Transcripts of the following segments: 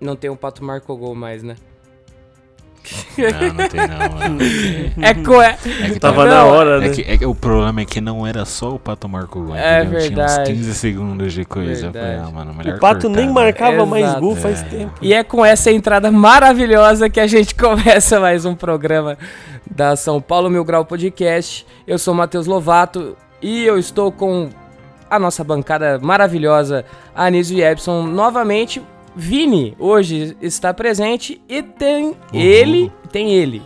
Não tem um Pato Marco Gol mais, né? Não, não tem não, mano. É, co é, É que Tava Não, na hora, né? É que, é que o problema é que não era só o Pato Marco Gol. É entendeu? Tinha verdade. uns 15 segundos de coisa. Falei, ah, mano, melhor O Pato cortar, nem né? marcava mais gol faz É. tempo. E é com essa entrada maravilhosa que a gente começa mais um programa da São Paulo Mil Grau Podcast. Eu sou o Matheus Lovato e eu estou com a nossa bancada maravilhosa, Anísio e Epson, novamente. Vini hoje está presente e tem ele, tem ele,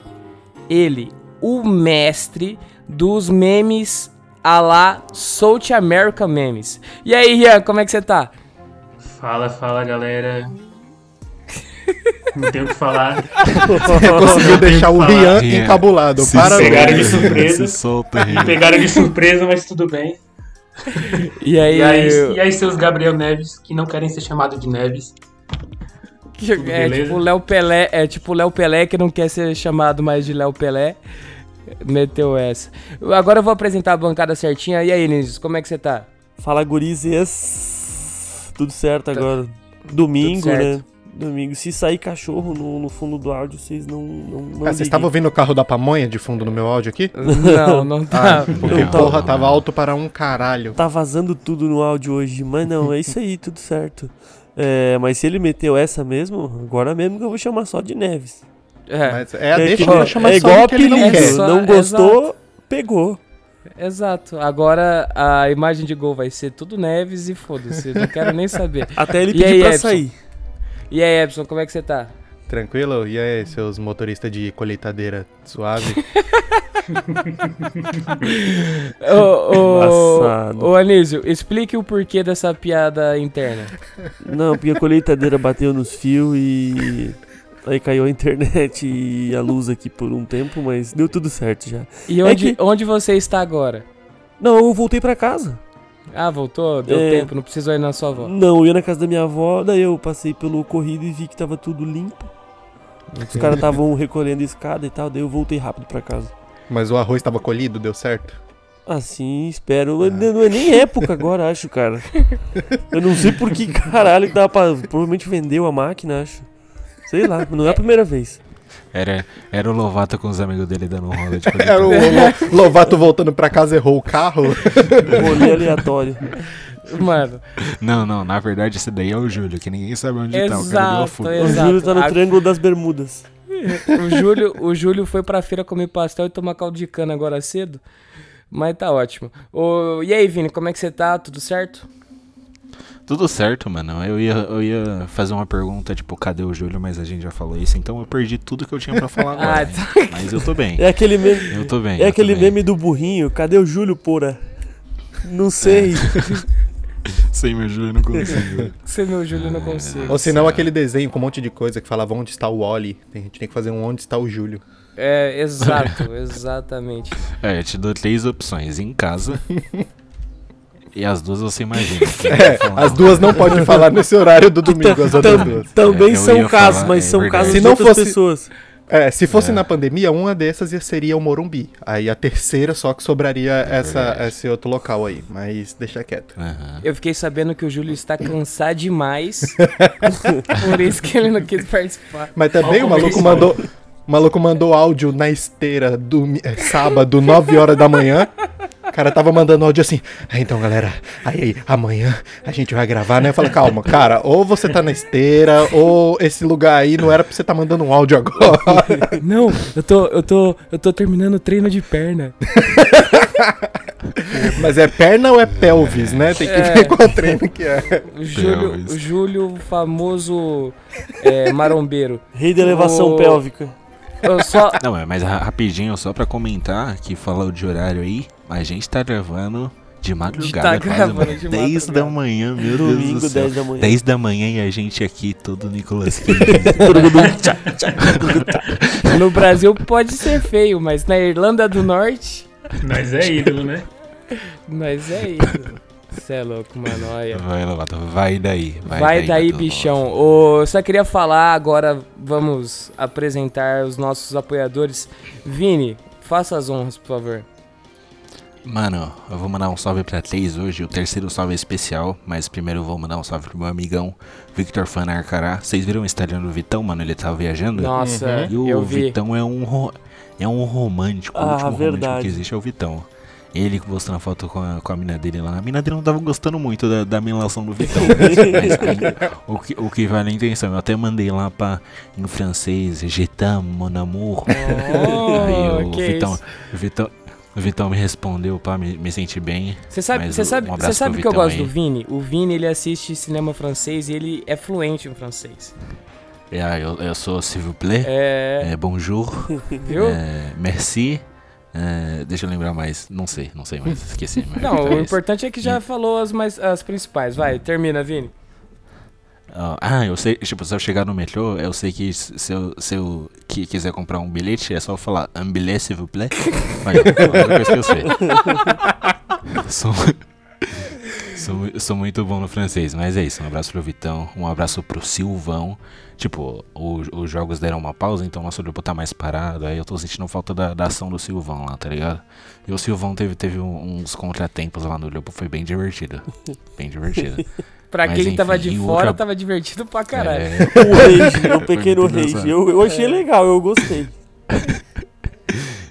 ele, o mestre dos memes a lá South America Memes. E aí, Rian, como é que você tá? Fala, fala galera. Não tenho o que falar. Conseguiu deixar o Rian Rian. encabulado. Se Parabéns. pegaram de surpresa. Se solta, Rian. pegaram de surpresa, mas tudo bem. E aí, E aí, e aí seus Gabriel Neves, que não querem ser chamados de Neves. Que- É tipo Léo Pelé, é tipo Léo Pelé que não quer ser chamado mais de Léo Pelé. Meteu essa. Agora eu vou apresentar a bancada certinha. E aí, Nízio, como é que você tá? Fala, gurizes. Tudo certo agora. Domingo, Tudo certo. né? Domingo. Se sair cachorro no, no fundo do áudio, vocês não. não, não Ah, vocês estavam ouvindo o carro da pamonha de fundo no meu áudio aqui? Não, não tá. Ah, porque Não, porra, tava alto para um caralho. Tá vazando tudo no áudio hoje. Mas não, é isso aí, tudo certo. É, mas se ele meteu essa mesmo, agora mesmo que eu vou chamar só de Neves. É, Mas é, deixa que- ele chamar é só igual do que ele não apelido. É só- não gostou, pegou. exato. Agora a imagem de gol vai ser tudo Neves e foda-se. Não quero nem saber. Até ele E pedir aí, pra Edson? sair. E aí, Epson, como é que você tá? Tranquilo? E aí, seus motoristas de colheitadeira suave? Ô, ô, Anísio, explique o porquê dessa piada interna. Não, porque a colheitadeira bateu nos fios e. Aí caiu a internet e a luz aqui por um tempo, mas deu tudo certo já. E É onde, que- onde você está agora? Não, eu voltei pra casa. Ah, voltou? Deu É. tempo, não precisou ir na sua avó. Não, eu ia na casa da minha avó, daí eu passei pelo corrido e vi que tava tudo limpo. Os caras estavam recolhendo escada e tal, daí eu voltei rápido pra casa. Mas o arroz tava colhido, deu certo? Assim, espero. Não é nem época agora, acho, cara. Eu não sei por que caralho que dava pra. Provavelmente vendeu a máquina, acho. Sei lá, não é a primeira vez. Era, era o Lovato com os amigos dele dando um rola de Era o. Lo- Lovato voltando pra casa, errou o carro. Rolê aleatório. Mano, Não, não, na verdade esse daí é o Júlio, que ninguém sabe onde tá. O cara Exato. O Exato. Júlio tá no A- Triângulo das Bermudas. O Júlio, o Júlio foi pra feira comer pastel e tomar caldo de cana agora cedo. Mas tá ótimo. Ô, e aí, Vini, como é que você tá? Tudo certo? Tudo certo, mano. Eu ia, eu ia fazer uma pergunta, tipo, cadê o Júlio? Mas a gente já falou isso, então eu perdi tudo que eu tinha pra falar agora. Ah, tá. Mas eu tô bem. É aquele meme. Eu tô bem. É aquele meme do burrinho. Cadê o Júlio, porra? Não sei. Sem meu Júlio eu não consigo. Você, meu Júlio, não consigo. Ou senão aquele desenho com um monte de coisa que falava onde está o Wally. A gente tem que fazer um onde está o Júlio. É, exato, exatamente. é, eu te dou três opções. Em casa. e as duas você imagina. É, as duas não podem falar nesse horário do domingo, as outras duas. também É, eu são casos, falar, mas é são casos Se de não outras fosse- pessoas. É, se fosse É. na pandemia, uma dessas ia- seria o Morumbi. Aí a terceira só que sobraria essa, verdade. esse outro local aí. Mas deixa quieto. Aham. Eu fiquei sabendo que o Júlio está cansado demais. por isso que ele não quis participar. Mas também Ó, o maluco competição. mandou. O maluco mandou áudio na esteira do sábado, 9 horas da manhã. O cara tava mandando áudio assim. "Ah, então, galera, aí, aí, amanhã a gente vai gravar, né? Eu falei, calma, cara, ou você tá na esteira, ou esse lugar aí não era pra você tá mandando um áudio agora. Não, eu tô, eu tô, eu tô terminando o treino de perna. Mas é perna ou é pelvis, né? Tem que É. ver qual treino que é. O Júlio, o Júlio famoso é, marombeiro. Rei da elevação Ô. pélvica. Eu só, Não, mas ra- rapidinho, só pra comentar, que falou de horário aí, a gente tá gravando De madrugada, tá quase, gravando mano. de 10 da madrugada. manhã, meu Deus Domingo, do céu. 10 da manhã. 10 da manhã e a gente aqui, todo Nicolas Cage. No Brasil pode ser feio, mas na Irlanda do Norte, Nós é ídolo, né? nós é isso. Você é louco, mano, olha. vai, Lovato, vai daí. Vai, Vai, daí, Matheus bichão. Ô, eu só queria falar, agora vamos apresentar os nossos apoiadores. Vini, faça as honras, por favor. Mano, eu vou mandar um salve pra três hoje, o terceiro salve é especial, mas primeiro eu vou mandar um salve pro meu amigão, Victor Fana Arcará. Vocês viram o Instagram do Vitão, mano? Ele tava viajando? Nossa, E o eu vi. Vitão é um, ro- é um romântico, Ah, o último romântico verdade. que existe é o Vitão. Ele postando a foto com a, com a mina dele lá. A mina dele não tava gostando muito da, da melação do Vitão. mas aí, o, que, o que vale a intenção, eu até mandei lá pra, em francês, Je t'aime, mon amour. Aí Oh, o que Vitão, isso. o Vitão, o Vitão me respondeu, pá, me, me senti bem. Você sabe, você um sabe, você sabe pro que eu gosto aí. do Vini? O Vini, ele assiste cinema francês e ele é fluente em francês. Ah, eu, eu sou s'il vous plaît, É, é, bonjour, viu? é, merci. é, deixa eu lembrar mais, não sei, não sei mais, esqueci. mas Não, é o importante é que já falou as, mais, as principais. Vai, termina, Vini. Ah, Ah, eu sei, tipo, se eu chegar no metrô, eu sei que se eu, se eu qui- quiser comprar um bilhete, é só falar un billet, s'il vous plaît. Coisa que eu sei. Sou, sou, sou muito bom no francês, mas é isso. Um abraço pro Vitão, um abraço pro Silvão. Tipo, o- os jogos deram uma pausa, então nosso grupo tá mais parado. Aí eu tô sentindo falta da, da ação do Silvão lá, tá ligado? E o Silvão teve, teve um- uns contratempos lá no grupo, foi bem divertido. Bem divertido. Pra Mas quem tava enfim, de e fora, outra- tava divertido pra caralho. É, O rage, o pequeno rage. Eu, eu achei legal, eu gostei.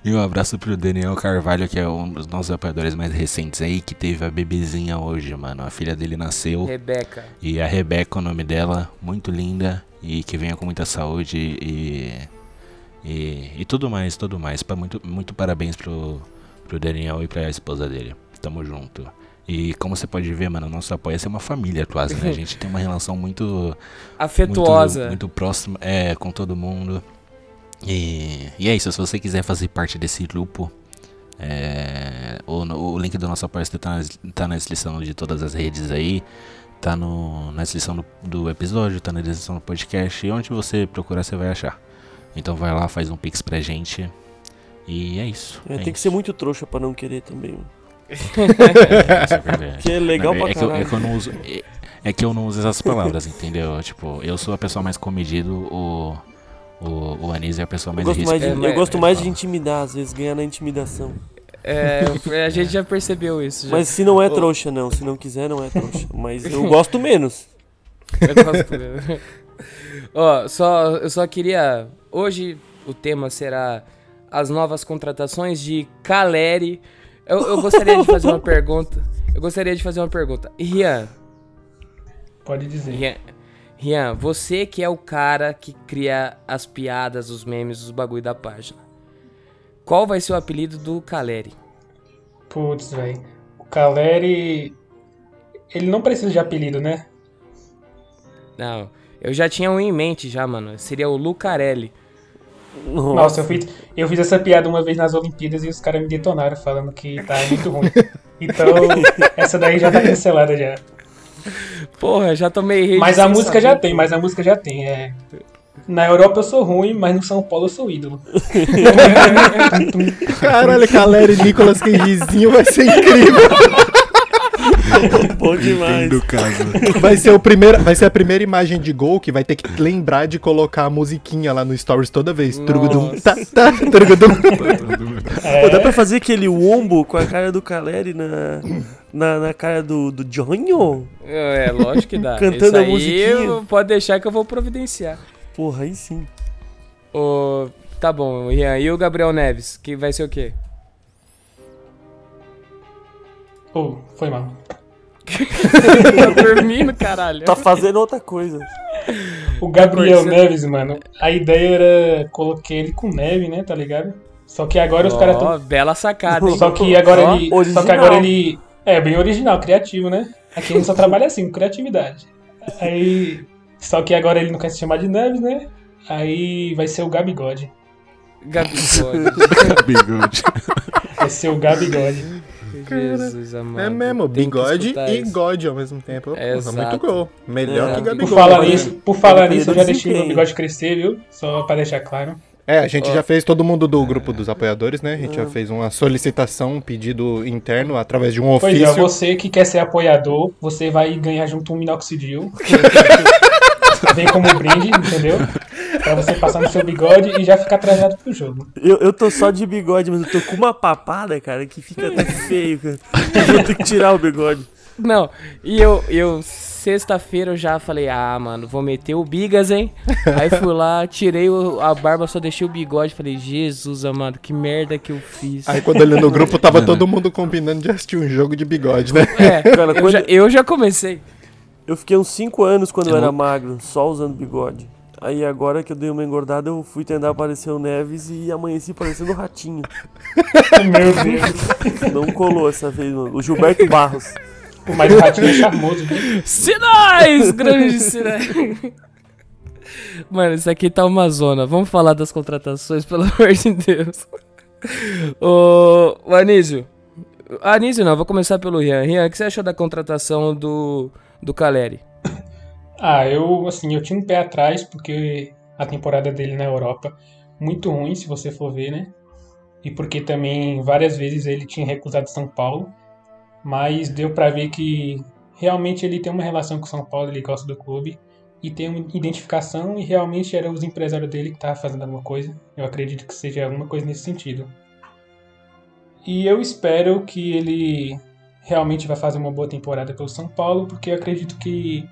E um abraço pro Daniel Carvalho, que é um dos nossos apoiadores mais recentes aí, que teve a bebezinha hoje, mano. A filha dele nasceu. Rebeca. E a Rebeca, o nome dela, muito linda. E que venha com muita saúde e. E, e tudo mais, tudo mais. Muito, muito parabéns pro, pro Daniel e pra esposa dele. Tamo junto. E como você pode ver, mano, nosso apoio é uma família quase, né? A gente tem uma relação muito Afetuosa. muito, muito próximo é, com todo mundo. E, e é isso, se você quiser fazer parte desse grupo, é, o, o link do nosso apoio tá na, tá na descrição de todas as redes aí. Tá no, na descrição do, do episódio, tá na descrição do podcast. E onde você procurar, você vai achar. Então vai lá, faz um pix pra gente. E é isso. É, é tem que isso. ser muito trouxa pra não querer também. É, é. Que é legal é, pra é que eu, é que eu não uso. É, é que eu não uso essas palavras, entendeu? Tipo, eu sou a pessoa mais comedido, o. O, o Anísio é a pessoa Eu mais gosto mais, de, É, eu gosto É, mais de fala. intimidar, às vezes ganhar na intimidação. É, a gente já percebeu isso. Já. Mas se não é Ô. trouxa, não. Se não quiser, não é trouxa. Mas eu gosto menos. Eu gosto mesmo. Ó, só, eu só queria. Hoje o tema será as novas contratações de Caleri. Eu, eu gostaria de fazer uma pergunta. Eu gostaria de fazer uma pergunta. Rian, Pode dizer. Rian, Rian, você que é o cara que cria as piadas, os memes, os bagulho da página. Qual vai ser o apelido do Caleri? Putz, velho. O Caleri. Ele não precisa de apelido, né? Não, eu já tinha um em mente já, mano. Seria o Lucarelli. Nossa, eu fiz, eu fiz essa piada uma vez nas Olimpíadas e os caras me detonaram falando que tá muito ruim. Então, essa daí já tá cancelada já. Porra, já tomei rede Mas a música já saber. tem, mas a música já tem. É... Na Europa eu sou ruim, mas no São Paulo eu sou ídolo. Caralho, Caleri e Nicolas Cagezinho vai ser incrível. Bom demais. Do caso. Vai ser, o primeiro, vai ser a primeira imagem de gol que vai ter que lembrar de colocar a musiquinha lá no Stories toda vez. Turgudum, tá, tá, turgudum. É, Pô, dá pra fazer aquele wombo com a cara do Caleri na, na, na cara do, do Johnny? É, lógico que dá. Cantando a musiquinha. Pode deixar que eu vou providenciar. Porra, aí sim. Ô, tá bom, Rian. E o Gabriel Neves? Que vai ser o quê? Pô, foi mal. Tá dormindo, caralho. Tá fazendo outra coisa. O Gabriel. Neves, mano, a ideia era colocar ele com neve, né, tá ligado? Só que agora os caras tão. bela sacada, hein? Só que agora Ó, ele. Só original. que agora ele. É, bem original, criativo, né? Aqui a gente só trabalha assim, com criatividade. Aí. Só que agora ele não quer se chamar de Neves, né? Aí vai ser o Gabigode. Gabigode. Bigode. Vai ser o Gabigode. Jesus amado. É mesmo, Tem bigode e. God ao mesmo tempo. Porra, Exato. muito gol. Melhor É, que Gabigol. Por falar né? nisso, por falar nisso, eu já deixei meu bigode crescer, viu? Só pra deixar claro. É, a gente Ó. já fez todo mundo do grupo dos apoiadores, né? A gente já fez uma solicitação, um pedido interno através de um Pois é, ofício. você que quer ser apoiador, você vai ganhar junto um minoxidil. Vem como brinde, entendeu? Pra você passar no seu bigode e já ficar trajado pro jogo. Eu, eu tô só de bigode, mas eu tô com uma papada, cara, que fica até feio, cara. Eu vou ter que tirar o bigode. Não, e eu, eu sexta-feira eu já falei, ah, mano, vou meter o bigas, hein? Aí fui lá, tirei o- a barba, só deixei o bigode. Falei, Jesus amado, que merda que eu fiz. Aí quando ele no grupo tava todo mundo combinando de assistir um jogo de bigode, né? É, Cara, eu, quando- já, eu já comecei. Eu fiquei uns 5 anos quando eu Eu era não- magro, só usando bigode. Aí agora que eu dei uma engordada, eu fui tentar aparecer o Neves e amanheci parecendo um ratinho. Meu Deus. Não colou essa vez, mano. O Gilberto Barros. Mas o ratinho é charmoso? Sinais! Grandes sinais. Mano, isso aqui tá uma zona. Vamos falar das contratações, pelo amor de Deus. Ô, o Anísio. Anísio não, vou começar pelo Rian. Rian, o que você achou da contratação do, do Caleri? Ah, eu, assim, eu tinha um pé atrás, porque a temporada dele na Europa, muito ruim, se você for ver, né? E porque também várias vezes ele tinha recusado São Paulo, mas deu pra ver que realmente ele tem uma relação com São Paulo, ele gosta do clube e tem uma identificação e realmente era os empresários dele que estavam fazendo alguma coisa. Eu acredito que seja alguma coisa nesse sentido. E eu espero que ele realmente vai fazer uma boa temporada pelo São Paulo, porque eu acredito que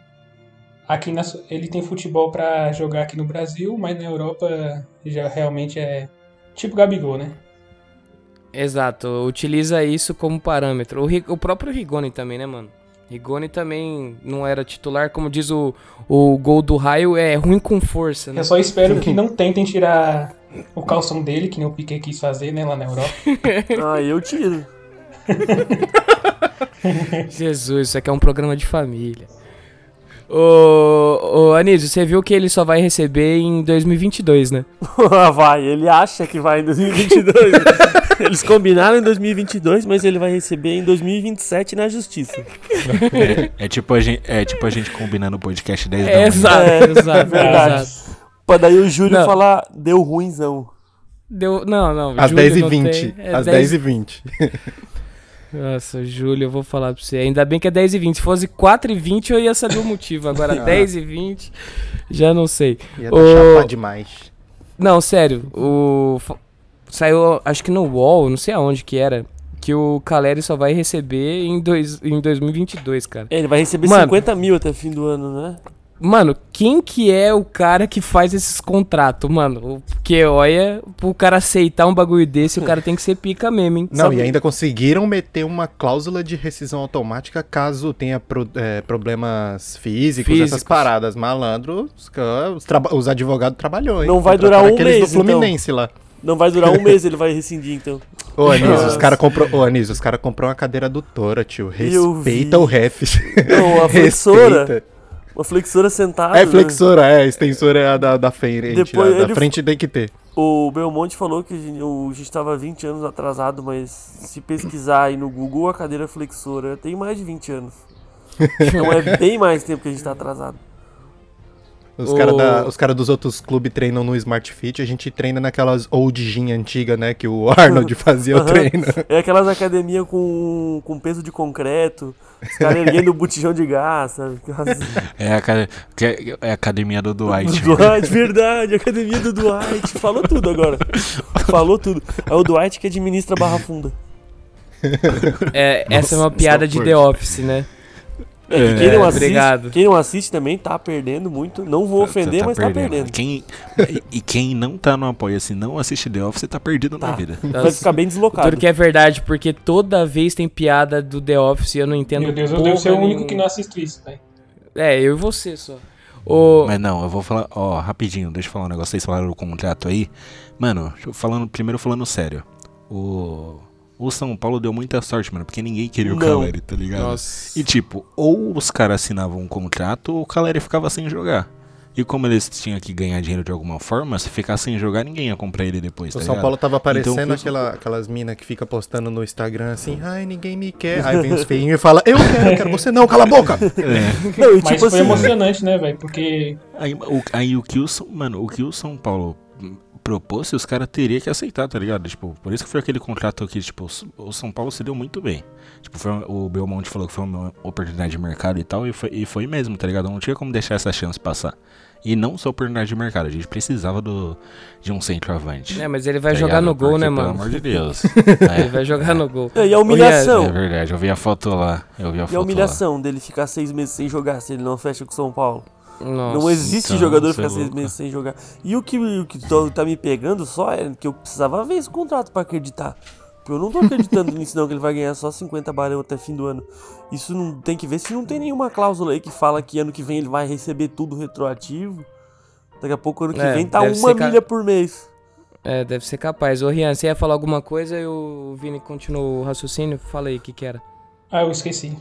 aqui na, ele tem futebol pra jogar aqui no Brasil, mas na Europa já realmente é tipo Gabigol, né? Exato, utiliza isso como parâmetro. O, o próprio Rigoni também, né, mano? Rigoni também não era titular, como diz o, o gol do raio, é ruim com força, né? Eu só espero que não tentem tirar o calção dele, que nem o Piquet quis fazer, né, lá na Europa. Ah, eu tiro. Jesus, isso aqui é um programa de família. Ô, ô Anísio, você viu que ele só vai receber em 2022, né? vai, ele acha que vai em 2022. Eles combinaram em 2022, mas ele vai receber em 2027 na justiça. É, é tipo a gente, é tipo a gente combinando o podcast 10 da É, exato, É, exato, verdade. exato. Pra daí o Júlio Não. falar, deu ruimzão. Deu, não, não. Às Júlio 10h20. não tem, é Às 10 10h20. Nossa, Júlio, eu vou falar pra você. Ainda bem que é 10 e 20. Se fosse 4 e 20, eu ia saber o motivo. Agora, 10 e 20, já não sei. Ia chapar demais. Não, sério. O... Saiu, acho que no UOL, não sei aonde que era, que o Caleri só vai receber em, dois, em 2022, cara. É, ele vai receber Mano. 50 mil até fim do ano, né? Mano, quem que é o cara que faz esses contratos, mano? Porque, olha, pro cara aceitar um bagulho desse, o cara tem que ser pica mesmo, hein? Não, Sabe- e ainda conseguiram meter uma cláusula de rescisão automática caso tenha pro- é, problemas físicos, Físicos. essas paradas. Malandro, os, os, os advogados trabalhou, hein? Não vai durar um aqueles mês, do Fluminense lá. Não vai durar um mês, ele vai rescindir, então. Ô, Anísio, os caras comprou, ô, Anísio, os cara comprou uma cadeira adutora, tio. Eu Respeita o ref. Não, a flexora. Respeita. Uma flexora sentada. É né? flexora, é, a extensora é a da, da frente. Depois a da ele- frente tem que ter. O Belmonte falou que a gente- o- a gente estava 20 anos atrasado, mas se pesquisar aí no Google, a cadeira flexora tem mais de 20 anos. Então é bem mais tempo que a gente tá atrasado. Os caras os cara dos outros clubes treinam no Smart Fit, a gente treina naquelas old gym antiga, né? Que o Arnold fazia o treino. É aquelas academias com, com peso de concreto, os caras erguendo o botijão de gás, sabe? É a, é- é a academia do Dwight. Do Dwight, verdade, academia do Dwight. Falou tudo agora. Falou tudo. É o Dwight que administra a Barra Funda. É, essa é uma Nossa, piada de The. Office, né? É, quem, não assiste, obrigado. quem não assiste também tá perdendo muito. Não vou ofender, Você mas tá perdendo. Quem, e, quem não tá no apoio, se não assiste The Office, tá perdido na Tá. vida. Vai ficar bem deslocado. Tudo que é verdade, porque toda vez tem piada do The Office e eu não entendo Meu Deus, eu devo ser o único que não assiste isso, velho. É, eu e você só. O... Mas não, eu vou falar, ó, rapidinho, deixa eu falar um negócio. Vocês falaram do contrato aí. Mano, falando, primeiro falando sério. O, o São Paulo deu muita sorte, mano, porque ninguém queria o Não. Caleri, tá ligado? Nossa. E tipo, ou os caras assinavam um contrato ou o Caleri ficava sem jogar. E como eles tinham que ganhar dinheiro de alguma forma, se ficar sem jogar, ninguém ia comprar ele depois, O tá São ligado? Paulo tava Então, aparecendo o- aquela, aquelas minas que fica postando no Instagram assim, ai, ninguém me quer. Aí vem os feinhos e fala, eu quero, eu quero você não, cala a boca! É. Não, e Mas tipo foi assim, emocionante, né, velho? Porque Aí o, aí o que o São, mano, o que o São Paulo propôs, os caras teriam que aceitar, tá ligado? Tipo, por isso que foi aquele contrato que, tipo, o São Paulo se deu muito bem. Tipo, foi, o Belmonte falou que foi uma oportunidade de mercado e tal, e foi, e foi mesmo, tá ligado? Não tinha como deixar essa chance passar. E não só oportunidade de mercado, a gente precisava do, de um centroavante. É, mas ele vai tá jogar ligado? no gol, Porque, né, Pelo mano? amor de Deus. Ele é, vai jogar no gol. e a humilhação. é verdade, eu vi a foto lá. Eu vi a E foto a lá. humilhação dele ficar seis meses sem jogar se ele não fecha com o São Paulo. Nossa. não existe então, jogador é ficar seis meses sem jogar. E o que, o que tô- tá me pegando só é que eu precisava ver esse contrato pra acreditar. Porque eu não tô acreditando nisso não, que ele vai ganhar só 50 barão até fim do ano. Isso não tem que ver se não tem nenhuma cláusula aí que fala que ano que vem ele vai receber tudo retroativo. Daqui a pouco ano que É, vem tá uma ser ca- milha por mês. É, deve ser capaz. Ô, Rian, você ia falar alguma coisa e o Vini continuou o raciocínio? Fala aí, o que que era? Ah, eu esqueci.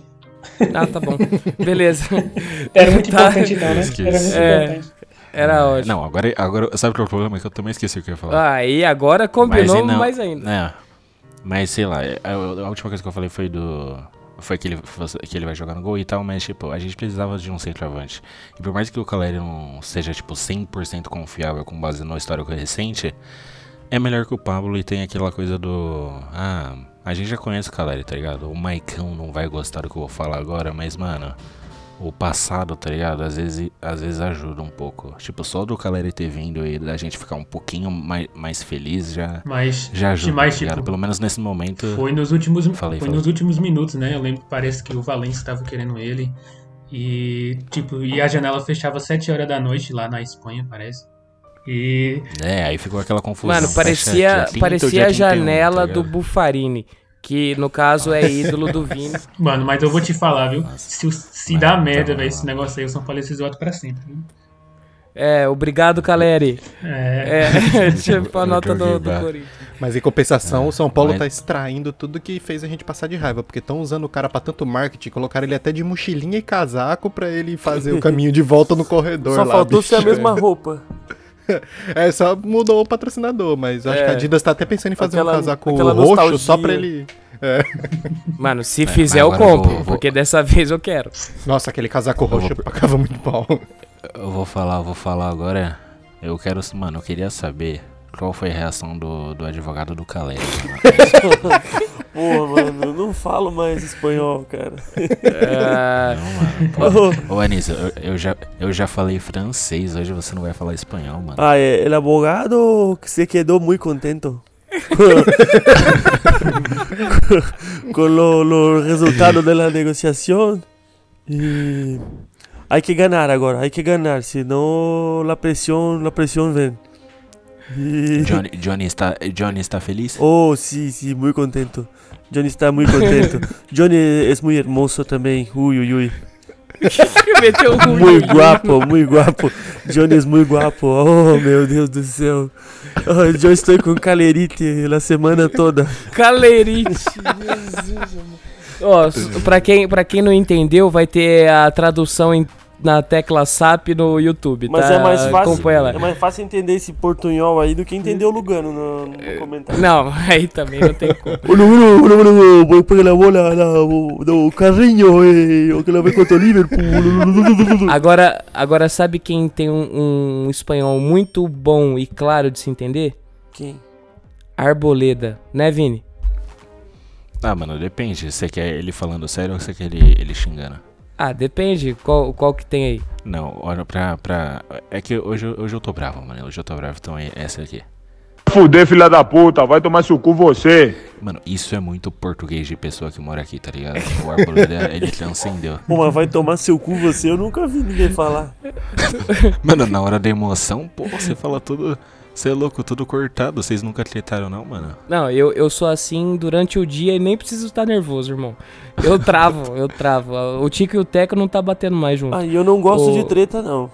Ah, tá bom. Beleza. Era muito Tá. importante então, né? Esqueci. Era muito É. importante. Era ótimo. Não, agora, agora sabe qual é o problema? É que eu também esqueci o que eu ia falar. Aí, agora combinou e não- mais ainda. É. Mas sei lá, a, a última coisa que eu falei foi do. Foi que ele, que ele vai jogar no gol e tal, mas tipo, a gente precisava de um centroavante. E por mais que o Caleri não seja, tipo, 100% confiável com base no histórico recente, é melhor que o Pablo e tem aquela coisa do. Ah, a gente já conhece o Caleri, tá ligado? O Maicão não vai gostar do que eu vou falar agora, mas mano. O passado, tá ligado? Às vezes, às vezes ajuda um pouco. Tipo, só do Caleri ter vindo e da gente ficar um pouquinho mais, mais feliz já, Mas, já ajuda, mas tá tipo, Pelo menos nesse momento. foi nos últimos, Falei, foi falei. nos últimos minutos, né? Eu lembro que parece que o Valência estava querendo ele. E, tipo, e a janela fechava às 7 horas da noite lá na Espanha, parece. E É, aí ficou aquela confusão. Mano, parecia, dia 30 ou parecia a 31, janela tá do? Bufarini, que no caso é ídolo do Vini. Mano, mas eu vou te falar, viu? Nossa. Se, se dá tá merda, velho, esse negócio aí, o São Paulo se isola pra sempre. viu? É, obrigado, Caleri. É, É, tipo a nota do, do Corinthians. Mas em compensação, o São Paulo mas- tá extraindo tudo que fez a gente passar de raiva, porque estão usando o cara pra tanto marketing, colocaram ele até de mochilinha e casaco pra ele fazer o caminho de volta no corredor Só lá, faltou ser a bicho. mesma roupa. É, só mudou o patrocinador, mas eu acho É. que a Adidas tá até pensando em fazer Aquela- um casaco roxo nostalgia. só pra ele... Mano, se É, fizer eu eu compro, vou- vou- porque dessa vez eu quero. Nossa, aquele casaco vou roxo per- pagava muito pau. Eu vou falar, eu vou falar agora. Eu quero. Mano, eu queria saber qual foi a reação do, do advogado do mano. Pô, mano, eu não falo mais espanhol, cara. Ah, Não, mano. Pô, Ô, Anísio, eu, eu já, eu já falei francês, hoje você não vai falar espanhol, mano. Ah, é, el abogado que se quedó muy contento. los resultados de la negociación. Y hay que ganar ahora, hay que no la presión, la presión ven. Y- Johnny, Johnny, está, Johnny está feliz? Oh, sí, sí, muy contento. Johnny está muy contento. Johnny es muy hermoso uy, uy. meteu um Muy guapo, muy guapo. Johnny es muy guapo. Oh, meu Deus do céu. Oh, yo estoy con calerite la semana toda. Calerite. Jesus, amor. Ó, s- pra quem, pra quem não entendeu, vai ter a tradução em- na tecla SAP no YouTube, Mas tá? é mais fácil. Acompanha lá. É mais fácil entender esse portunhol aí do que entender o Lugano no, no comentário. Não, aí também não tem como. Olha, olha, olha, olha, olha, pega la bola lá, o, o carrinho, o que ela vem contra o Liverpool. Agora, agora sabe quem tem um, um espanhol muito bom e claro de se entender? Quem? Arboleda, né, Vini? Ah, mano, depende. Você quer ele falando sério ou você quer ele, ele xingando? Ah, depende. Qual, qual que tem aí? Não, olha pra. pra... É que hoje, eu- hoje eu tô bravo, mano. Hoje eu tô bravo, então é essa aqui. Fuder, filha da puta, vai tomar seu cu você. Mano, isso é muito português de pessoa que mora aqui, tá ligado? O Arboleda, ele transcendeu. Pô, mas vai tomar seu cu você, eu nunca vi ninguém falar. Mano, na hora da emoção, pô, você fala tudo. Você é louco, tudo cortado. Vocês nunca tretaram, não, mano? Não, eu, eu sou assim durante o dia e nem preciso estar nervoso, irmão. Eu travo, eu travo. O Tico e o Teco não tá batendo mais junto. Ah, e eu não gosto Ô. de treta, não.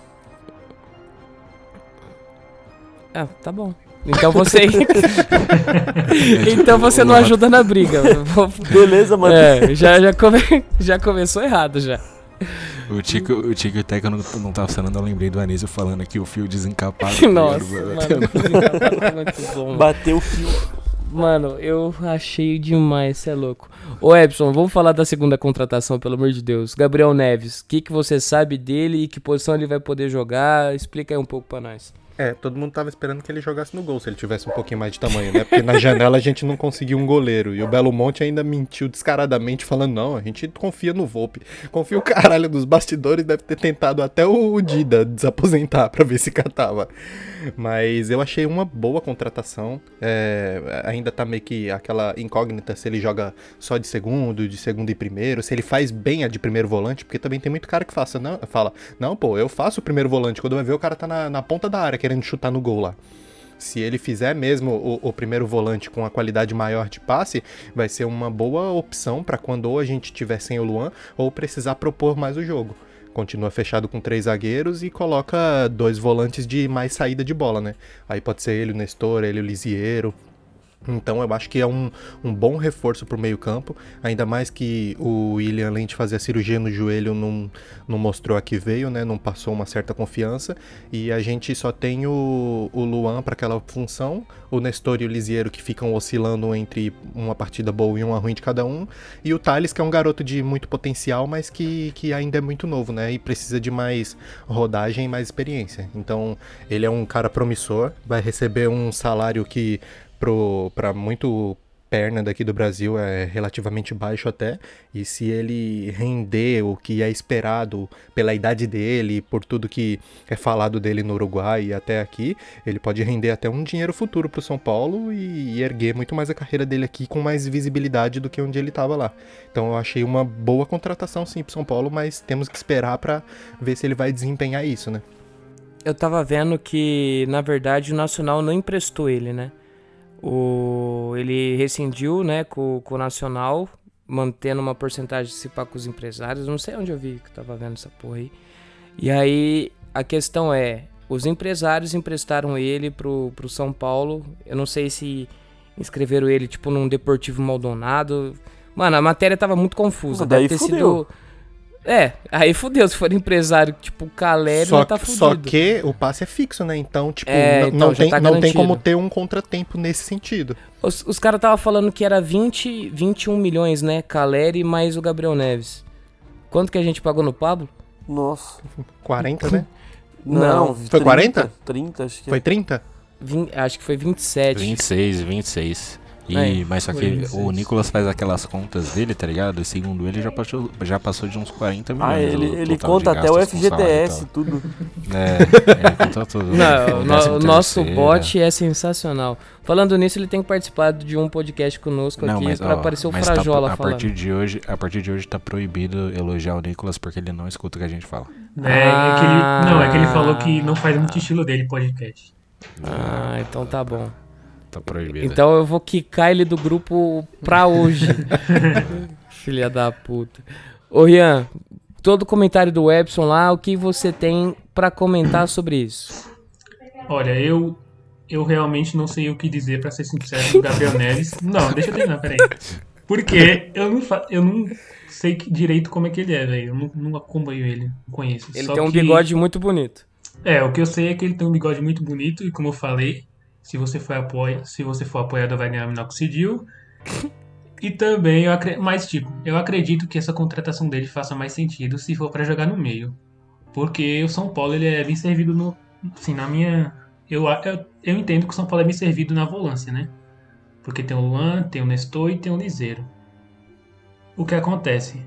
Ah, tá bom. Então você. então você não ajuda na briga. Beleza, mano. É, já, já, come- já começou errado já. O Tico, o Tico e o Teco não, não tá funcionando, eu lembrei do Anísio falando que o fio desencapado. Nossa, mano, desencapado foi muito bom. Bateu o fio. Mano, eu achei demais, cê é louco. Ô Epson, vamos falar da segunda contratação, pelo amor de Deus. Gabriel Neves, o que, que você sabe dele e que posição ele vai poder jogar? Explica aí um pouco pra nós. É, todo mundo tava esperando que ele jogasse no gol, se ele tivesse um pouquinho mais de tamanho, né? Porque na janela a gente não conseguiu um goleiro. E o Belo Monte ainda mentiu descaradamente, falando: não, a gente confia no Volpe. Confia o caralho dos bastidores, deve ter tentado até o Dida desaposentar pra ver se catava. Mas eu achei uma boa contratação. É, ainda tá meio que aquela incógnita se ele joga só de segundo, de segundo e primeiro, se ele faz bem a de primeiro volante, porque também tem muito cara que faça, não, fala: não, pô, eu faço o primeiro volante. Quando vai ver, o cara tá na, na ponta da área querendo chutar no gol lá. Se ele fizer mesmo o, o primeiro volante com a qualidade maior de passe, vai ser uma boa opção para quando ou a gente tiver sem o Luan ou precisar propor mais o jogo. Continua fechado com três zagueiros e coloca dois volantes de mais saída de bola, né? Aí pode ser ele o Nestor, ele o Lisiero. Então eu acho que é um, um bom reforço pro meio campo, ainda mais que o William, além de fazer a cirurgia no joelho, não, não mostrou a que veio, né? Não passou uma certa confiança. E a gente só tem o, o Luan para aquela função, o Nestor e o Lisiero que ficam oscilando entre uma partida boa e uma ruim de cada um, e o Thales, que é um garoto de muito potencial, mas que, que ainda é muito novo, né? E precisa de mais rodagem e mais experiência. Então ele é um cara promissor, vai receber um salário que para muito perna daqui do Brasil é relativamente baixo até, e se ele render o que é esperado pela idade dele, por tudo que é falado dele no Uruguai e até aqui, ele pode render até um dinheiro futuro para o São Paulo e, erguer muito mais a carreira dele aqui com mais visibilidade do que onde ele estava lá. Então eu achei uma boa contratação sim para São Paulo, mas temos que esperar para ver se ele vai desempenhar isso, né? Eu tava vendo que, na verdade, o Nacional não emprestou ele, né? O, ele rescindiu né, com, com o Nacional, mantendo uma porcentagem de se com os empresários. Não sei onde eu vi que eu tava vendo essa porra aí. E aí a questão é: os empresários emprestaram ele pro, pro São Paulo. Eu não sei se inscreveram ele tipo num Deportivo Maldonado. Mano, a matéria tava muito confusa. Pô, Deve daí ter fudeu. sido. É, aí fudeu. Se for empresário tipo Caleri, Só, não tá fudido. só que o passe é fixo, né? Então, tipo, É, então não, tem, tá não tem como ter um contratempo nesse sentido. Os, os caras estavam falando que era 20, 21 milhões, né? Caleri mais o Gabriel Neves. Quanto que a gente pagou no Pablo? Nossa. 40, né? Não, Não, foi 40? 30, acho que Foi é. 30? Vin- acho que foi 27. 26, 26. E, Aí, mas só que 26. o Nicolas faz aquelas contas dele, tá ligado? E segundo ele já passou, já passou de uns 40 milhões. Ah, ele, ele conta até o e FGTS, tudo. tal. É, ele conta tudo. Não, né? o, o nosso terceiro. bot é sensacional. Falando nisso, ele tem participado de um podcast conosco Não, aqui mas, pra ó, aparecer o mas tá- Frajola a falando. partir de hoje, a partir de hoje tá proibido elogiar o Nicolas porque ele não escuta o que a gente fala. É, é que ele, não, é que ele Ah. falou que não faz muito estilo dele podcast. Ah, então tá bom. Tá proibido. Então eu vou quicar ele do grupo pra hoje. Filha da puta. Ô Rian, todo comentário do Epson lá, o que você tem pra comentar sobre isso? Olha, eu eu realmente não sei o que dizer, pra ser sincero, do Gabriel Neves. Não, deixa eu terminar, peraí. Porque eu não, eu não sei que- direito como é que ele é, velho. Eu não, não acompanho ele, não conheço. Ele Só tem um que- bigode muito bonito. É, o que eu sei é que ele tem um bigode muito bonito e como eu falei, se você for apoia, se você for apoiador vai ganhar minoxidil. E também eu acredito, tipo, eu acredito que essa contratação dele faça mais sentido se for pra jogar no meio. Porque o São Paulo ele é bem servido no, assim, na minha eu, eu, eu entendo que o São Paulo é bem servido na volância, né? Porque tem o Luan, tem o Nestor e tem o Liseiro. O que acontece?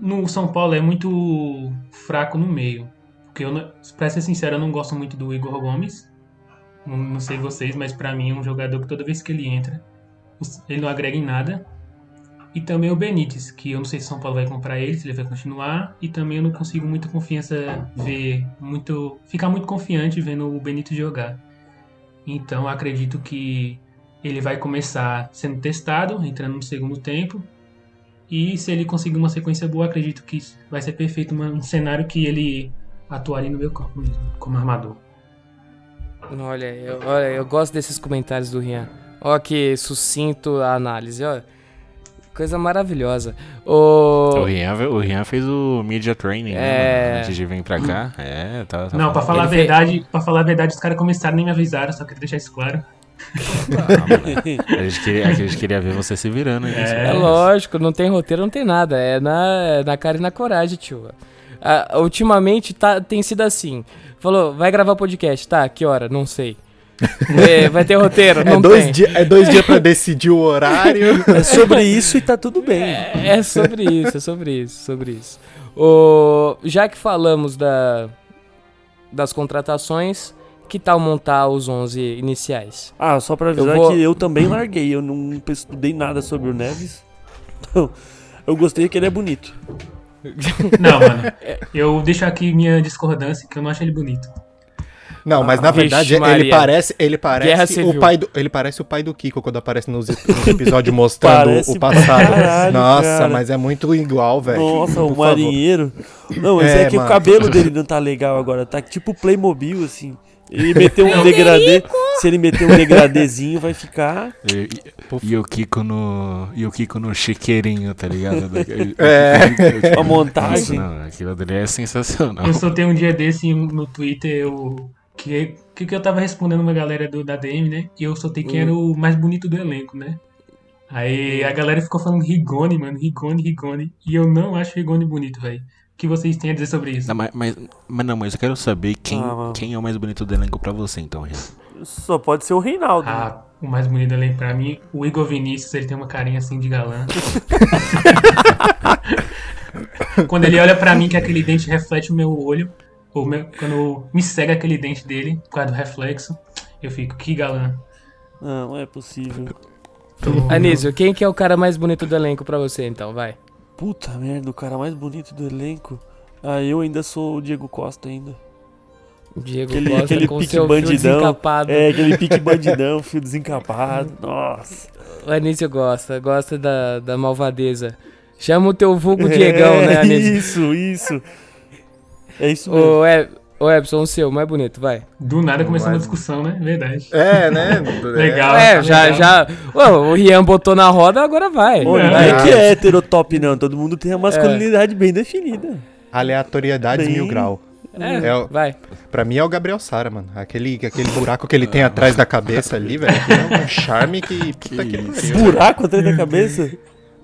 No São Paulo é muito fraco no meio. Porque eu, pra ser sincero, eu não gosto muito do Igor Gomes. Não, sei vocês, mas pra mim é um jogador que toda vez que ele entra, ele não agrega em nada. E também o Benítez, que eu não sei se São Paulo vai comprar ele, se ele vai continuar. E também eu não consigo muita confiança ver muito. ficar muito confiante vendo o Benítez jogar. Então acredito que ele vai começar sendo testado, entrando no segundo tempo. E se ele conseguir uma sequência boa, acredito que vai ser perfeito um cenário que ele atuaria no meu campo mesmo, como armador. Olha, eu, olha, eu gosto desses comentários do Rian. Ó que sucinto a análise, ó. Coisa maravilhosa. O... O Rian, o Rian fez o media training, É. né? Antes de vir pra cá. É, tá. tá Não, pra falar a Ele fez- verdade, pra falar a verdade, os caras começaram nem me avisaram, só queria deixar isso claro. A gente queria, a gente queria ver você se virando aí. É lógico, não tem roteiro, não tem nada. É na, é na cara e na coragem, tio. Ah, ultimamente tá, tem sido assim. Falou, vai gravar podcast, tá? Que hora? Não sei. É, vai ter roteiro? Não É dois, tem. dia, é dois dias pra decidir o horário. É sobre isso e tá tudo bem. É, é sobre isso, é sobre isso, sobre isso. O, já que falamos da, das contratações, que tal montar os 11 iniciais? Ah, só pra avisar Eu vou- que eu também larguei. Eu não estudei nada sobre o Neves. Então, eu gostei que ele é bonito. Não, mano. Eu deixo aqui minha discordância, que eu não acho ele bonito. Não, mas na Vixe, verdade ele Maria. parece, ele Guerra parece civil. o pai do, ele parece o pai do Kiko quando aparece nos, nos episódios mostrando Parece o passado. caralho, Nossa, cara. mas é muito igual, velho. Nossa, o favor. marinheiro. Não, mas é, É, que mano. o cabelo dele não tá legal agora. Tá tipo Playmobil, assim. Ele meteu um degradê. Se ele meter um degradêzinho, vai ficar. E, e- e o Kiko no. E o Kiko no chiqueirinho, tá ligado? É. A montagem. Nossa, não, aquilo dali é sensacional. Eu soltei um dia desse no Twitter, eu, que, que, que eu tava respondendo uma galera do, da DM, né? E eu soltei quem era o mais bonito do elenco, né? Aí a galera ficou falando Rigoni, mano, Rigoni, Rigoni. E eu não acho Rigoni bonito, velho. O que vocês têm a dizer sobre isso? Não, mas, mas, mas não, mas eu quero saber quem, Ah, quem é o mais bonito do elenco pra você, então, Rian. Só pode ser o Reinaldo. né? Ah, o mais bonito do elenco pra mim, o Igor Vinícius, ele tem uma carinha assim de galã. Quando ele olha pra mim, que aquele dente reflete o meu olho, ou meu- quando me cega aquele dente dele, por causa do reflexo, eu fico, que galã. Não, não é possível. Tô- Anísio, quem que é o cara mais bonito do elenco pra você, então? Vai. Puta merda, o cara mais bonito do elenco. Ah, eu ainda sou o Diego Costa ainda. Diego Aquele- Costa aquele com pique bandidão. desencapado. É, aquele pique bandidão, fio desencapado. Nossa. O Anísio gosta, gosta da, da malvadeza. Chama o teu vulgo Diegão, É, né, Anísio? Isso, isso. É isso mesmo. Ô, Eb- ô Epson, o seu, mais bonito, vai. Do nada começou uma discussão, né? Verdade. É, né? Legal. é, já, legal. já. Ô, o Rian botou na roda, agora vai. É. não é que é heterotop, não. Todo mundo tem a masculinidade bem definida. Aleatoriedades Bem- mil grau. É, É o- vai. Pra mim é o Gabriel Sara, mano. Aquele, aquele buraco que ele tem atrás da cabeça ali, velho. É um charme que. Puta que, pariu. Buraco atrás da cabeça?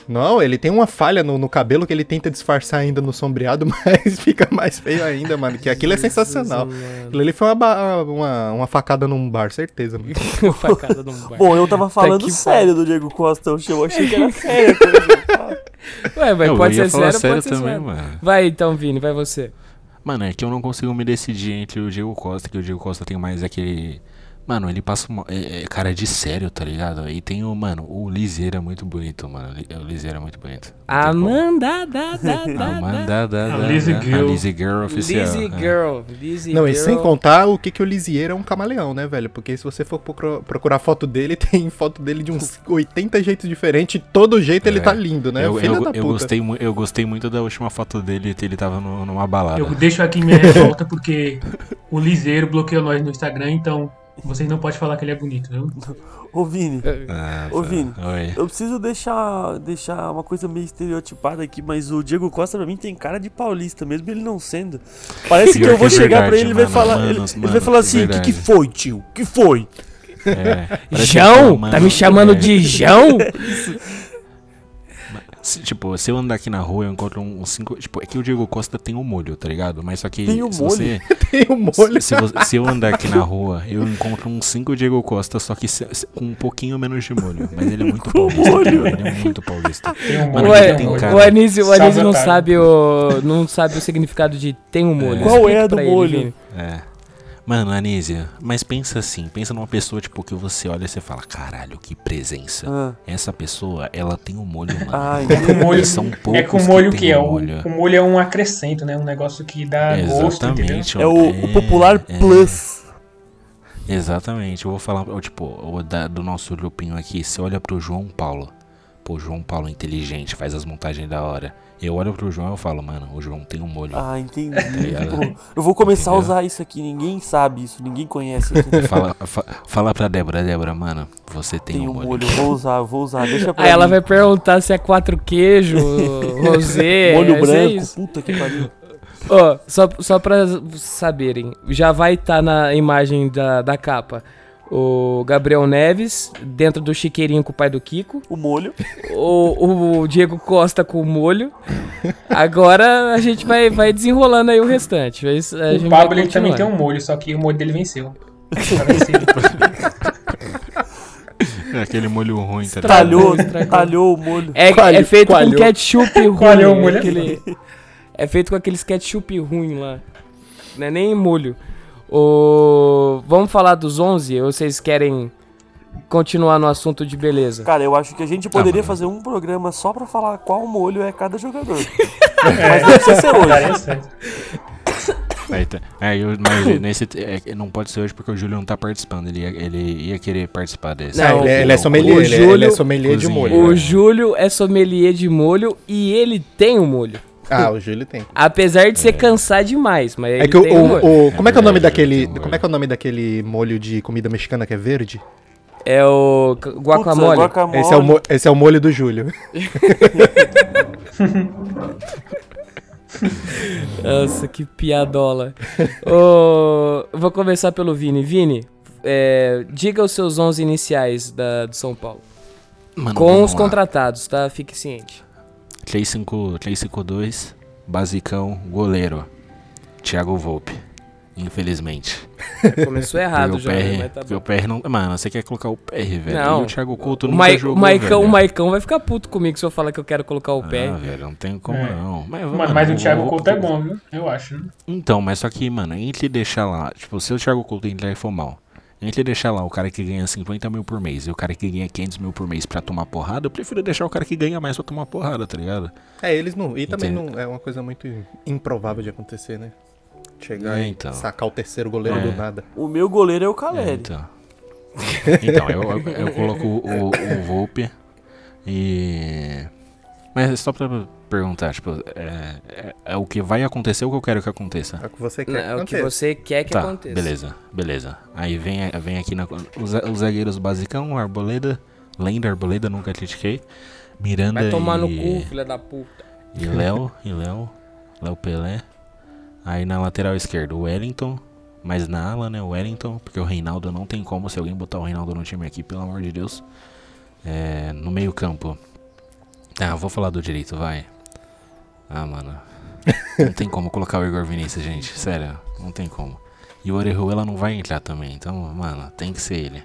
Não, ele tem uma falha no, no cabelo que ele tenta disfarçar ainda no sombreado, mas fica mais feio ainda, mano. Que aquilo é sensacional. Aquilo ali foi uma, uma, uma facada num bar, certeza, mano. Facada num bar. Bom, eu tava falando que sério do Diego Costa. Eu achei- que era sério. a coisa. Ué, mas pode ser falar sério, pode ser também, sério. mano. Vai então, Vini, vai você. Mano, é que eu não consigo me decidir entre o Diego Costa, que o Diego Costa tem mais aquele. Mano, ele passa uma. É, é cara de sério, tá ligado? E tem o, mano, o Liseira é muito bonito, mano. O Liseira é muito bonito. Amanda, da, da, da, da. Amanda da, A da, Lizzie da- Girl. A Lizzie Girl oficial. Lizzie é. Girl, Lizzie Não, e sem contar o que, que o Lisieiro é um camaleão, né, velho? Porque se você for procura- procurar foto dele, tem foto dele de uns 80 jeitos diferentes. Todo jeito ele É. tá lindo, né? Eu, Filha eu, da eu puta. gostei, mu- eu gostei muito da última foto dele, ele tava no- numa balada. Eu deixo aqui minha revolta porque o Liseiro bloqueou nós no Instagram, então vocês não podem falar que ele é bonito, viu? Ô, Vini. Ah, Ô, tá. Vini. Oi. Eu preciso deixar, deixar uma coisa meio estereotipada aqui, mas o Diego Costa pra mim tem cara de paulista, mesmo ele não sendo. Parece que eu vou que é chegar pra verdade, ele e vai mano, falar. mano, ele, ele vai mano, falar assim: o que, que foi, tio? que foi? É, falo, Tá mano, me chamando é, de João? se- Tipo, se eu andar aqui na rua, eu encontro um, um cinco. Tipo, é que o Diego Costa tem um molho, tá ligado? Mas só que. Tem um se molho? Você, Tem um molho. se, você- se eu andar aqui na rua, eu encontro um 5 Diego Costa, só que se- se- com um pouquinho menos de molho. Mas ele é muito paulista. molho? Ele é muito paulista. Tem um molho, ele Ué, tem cara- o Anísio, o Anísio não sabe o não sabe o significado de tem um molho. Qual é Explica a do ele, molho? Vini. É. Mano, Anísia, mas pensa assim, pensa numa pessoa, tipo, que você olha e você fala, caralho, que presença. Ah, Essa pessoa, ela tem um molho, mano. ah, É com molho, são poucos é com molho que que é um o, molho. o molho é um acrescento, né? Um negócio que dá gosto, entendeu? Exatamente. é o, o popular é, plus. Exatamente. Eu vou falar, eu, tipo, o da- do nosso grupinho aqui, você olha pro João Paulo. pô, João Paulo é inteligente, faz as montagens da hora. Eu olho pro João e eu falo, mano, o João tem um molho. Ah, entendi. Pô, eu vou começar a usar isso aqui. Ninguém sabe isso, ninguém conhece. isso. Fala, fa- fala pra Débora, Débora, mano, você tem, Tem um um molho. molho, vou usar, vou usar. Deixa pra Aí ela vai perguntar se é quatro queijo, rosé, Molho é branco, isso. puta que pariu. Ó, só, só pra saberem, já vai estar na imagem da, da capa o Gabriel Neves dentro do chiqueirinho com o pai do Kiko, O molho. o, o Diego Costa com o molho. Agora a gente vai, vai desenrolando aí o restante. Gente O Pablo ele também tem um molho, só que o molho dele venceu. Tá vencido. É aquele molho ruim, tá ligado? Talhou, o molho. É, é feito coalhou. com ketchup ruim. Coalhou o molho é aquele- é feito com aqueles ketchup ruim lá. Não é nem molho. O... Vamos falar dos 11? Ou vocês querem continuar no assunto de beleza? Cara, eu acho que a gente poderia mano. fazer um programa só pra falar qual molho é cada jogador. Mas não precisa ser hoje. Aí tá- é, eu- mas nesse, é, não pode ser hoje porque o Júlio não tá participando. Ele ia, ele ia querer participar desse. Não, Ah, ele, é- ele é o sommelier, ele, é- ele é Júlio- sommelier de Cozinha. molho. O? Júlio é sommelier de molho e ele tem o molho. Ah, o Júlio tem. Apesar de ser cansar demais, mas É ele que o, tem o o, o- como é que é o nome verdade, daquele, como é que é o nome daquele molho de comida mexicana que é verde? É o guacamole. Putz, guacamole. Esse é o, mo- esse é o molho do Júlio. Nossa, que piadola. Ô, vou começar pelo Vini. Vini, é, diga os seus 11 iniciais da, do São Paulo. Mano, Com os lá. contratados, tá? Fique ciente. 3-5 3-5-2, basicão, goleiro. Thiago Volpe. Infelizmente. Começou errado já, o né? PR, mas tá o PR não. Mano, você quer colocar o PR, velho. Não. E o Thiago Couto O, nunca Mai- jogou, o Maicão, velho. o Maicão vai ficar puto comigo se eu falar que eu quero colocar o pé. Ah, velho, não tem como É. não. Mas, Mano, mas o Thiago vou- Couto é bom, viu? Eu acho. né? Então, mas só que, mano, entre deixar lá, tipo, se o Thiago Couto entrar e for mal, entre deixar lá o cara que ganha 50 mil por mês e o cara que ganha 500 mil por mês pra tomar porrada, eu prefiro deixar o cara que ganha mais pra tomar porrada, tá ligado? É, eles não. E também não é uma coisa muito improvável de acontecer, né? Chegar É, e então. sacar o terceiro goleiro É. do nada. O meu goleiro é o É, Caleri. então. então, eu, eu, eu coloco o, o Volpe e. Mas só pra perguntar, tipo, é, é, é o que vai acontecer ou o que eu quero que aconteça? É o que você quer. Não, que é o que aconteça. você quer que tá, aconteça. beleza, beleza. Aí vem, vem aqui na, os, os zagueiros basicão, Arboleda, Lenda Arboleda, nunca critiquei. Miranda Vai tomar no e, cu, filha da puta. e Léo, e Léo, Léo Pelé. Aí na lateral esquerda, o Wellington. Mas na ala, né, o Wellington, porque o Reinaldo não tem como, se alguém botar o Reinaldo no time aqui, pelo amor de Deus. É, no meio campo. Ah, vou falar do direito, vai. Ah, mano. Não tem como colocar o Igor Vinícius, gente. Sério, não tem como. E o Orejuela não vai entrar também, então, mano, tem que ser ele.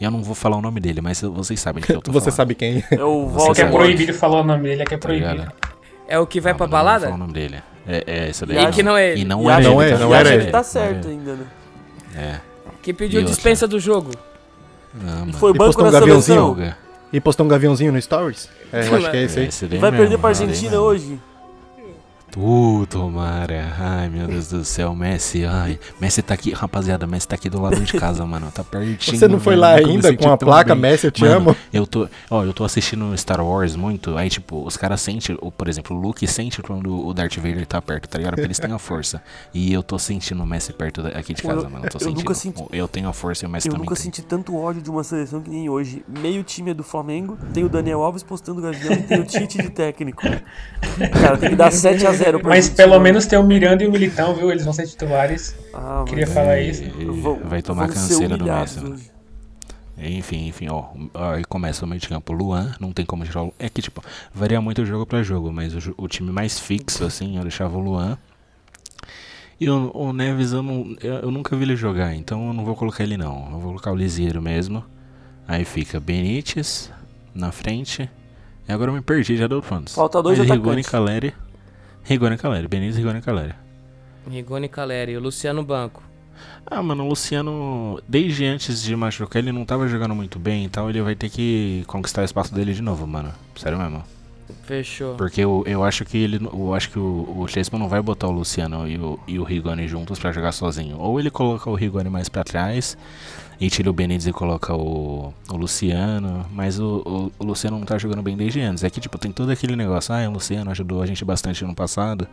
E eu não vou falar o nome dele, mas vocês sabem que eu tô Você falando. sabe quem? É o Você Que é proibido falar o nome dele, é que é Tá proibido. É o que vai Ah, pra eu não vou balada? falar o nome dele. É, é esse daí. E E que não é ele. E não E era acha- não ele, é, tá? não e era ele. tá Não certo ainda, né? É. Que pediu E outra? dispensa do jogo. Não, mano. Foi E banco um gaviãozinho? E postou um gaviãozinho no Stories? É, eu acho que é esse aí. Esse daí Vai mesmo, perder pra Argentina hoje. Uh, tomara. Ai, meu Deus do céu, Messi. Ai, Messi tá aqui, rapaziada. Messi tá aqui do lado de casa, mano. Tá pertinho. Você não foi velho, lá ainda com a placa bem. Messi, eu te Mano, amo? Eu tô, ó, eu tô assistindo Star Wars muito, aí tipo, os caras sentem, o- por exemplo, o Luke sente quando o Darth Vader tá perto, tá ligado? Porque eles têm a força. E eu tô sentindo o Messi perto da- aqui de casa, eu- mano. Eu tô eu sentindo. nunca senti- Eu tenho a força e o Messi Eu também nunca tem. senti tanto ódio de uma seleção que nem hoje. Meio time é do Flamengo, tem o Daniel Alves postando o Gavião e tem o Tite de técnico. Cara, tem que dar 7x0 pra Mas pelo menos tem o Miranda e o Militão, viu? Eles vão ser titulares. Ah, Queria mas falar isso. Vão- vai tomar canseira do Messi. mano. hoje. Enfim, enfim, ó. Aí começa o meio de campo. Luan, não tem como tirar o. É que, tipo, varia muito jogo pra jogo, mas o, o time mais fixo, assim, eu deixava o Luan. E o, o Neves, eu, não, eu, eu nunca vi ele jogar, então eu não vou colocar ele, não. Eu vou colocar o Lisieiro mesmo. Aí fica Benítez na frente. E agora eu me perdi, já deu pontos. Falta dois Mas atacantes. Rigoni e Caleri. Rigoni Caleri. Benítez, Rigoni Caleri. Rigoni Caleri e o Luciano Banco. Ah, mano, o Luciano, desde antes de machucar, ele não tava jogando muito bem, então ele vai ter que conquistar o espaço dele de novo, mano. Sério mesmo. Fechou. Porque eu, eu acho que ele. Eu acho que o, o Chesman não vai botar o Luciano e o, e o Rigoni juntos pra jogar sozinho. Ou ele coloca o Rigoni mais pra trás e tira o Benítez e coloca o, o Luciano. Mas o, o, o Luciano não tá jogando bem desde antes. É que tipo, tem todo aquele negócio, ah, o Luciano ajudou a gente bastante no passado.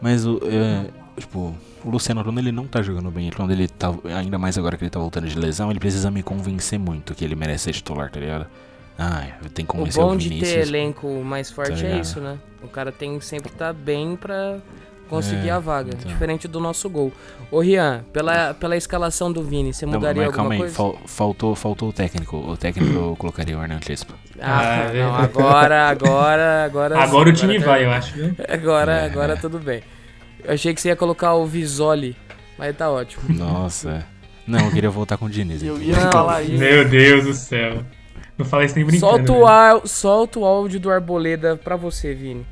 Mas o. É, tipo, o Luciano, quando ele não tá jogando bem, quando ele tá. Ainda mais agora que ele tá voltando de lesão, ele precisa me convencer muito que ele merece ser titular, tá ligado? Ah, tem que O convencer bom o de ter Vinícius. elenco mais forte é ligado? isso, né? O cara tem que sempre estar bem pra conseguir É, a vaga. então. Diferente do nosso gol. Ô Rian, pela, pela escalação do Vini, você Não, mudaria mas calma alguma aí, coisa? fal- faltou, faltou o técnico. O técnico eu colocaria o Hernan Crespo. Ah, Ah, não, é. agora, agora, agora. Agora sim, o time tá- vai, eu acho, viu? Agora, É, agora é. tudo bem. Eu achei que você ia colocar o Visoli, mas tá ótimo. Nossa. Não, eu queria voltar com o Diniz. Eu então. ia Não. falar isso. Meu Deus do céu. Não fala isso nem brincando. Solta o, au- solta o áudio do Arboleda pra você, Vini.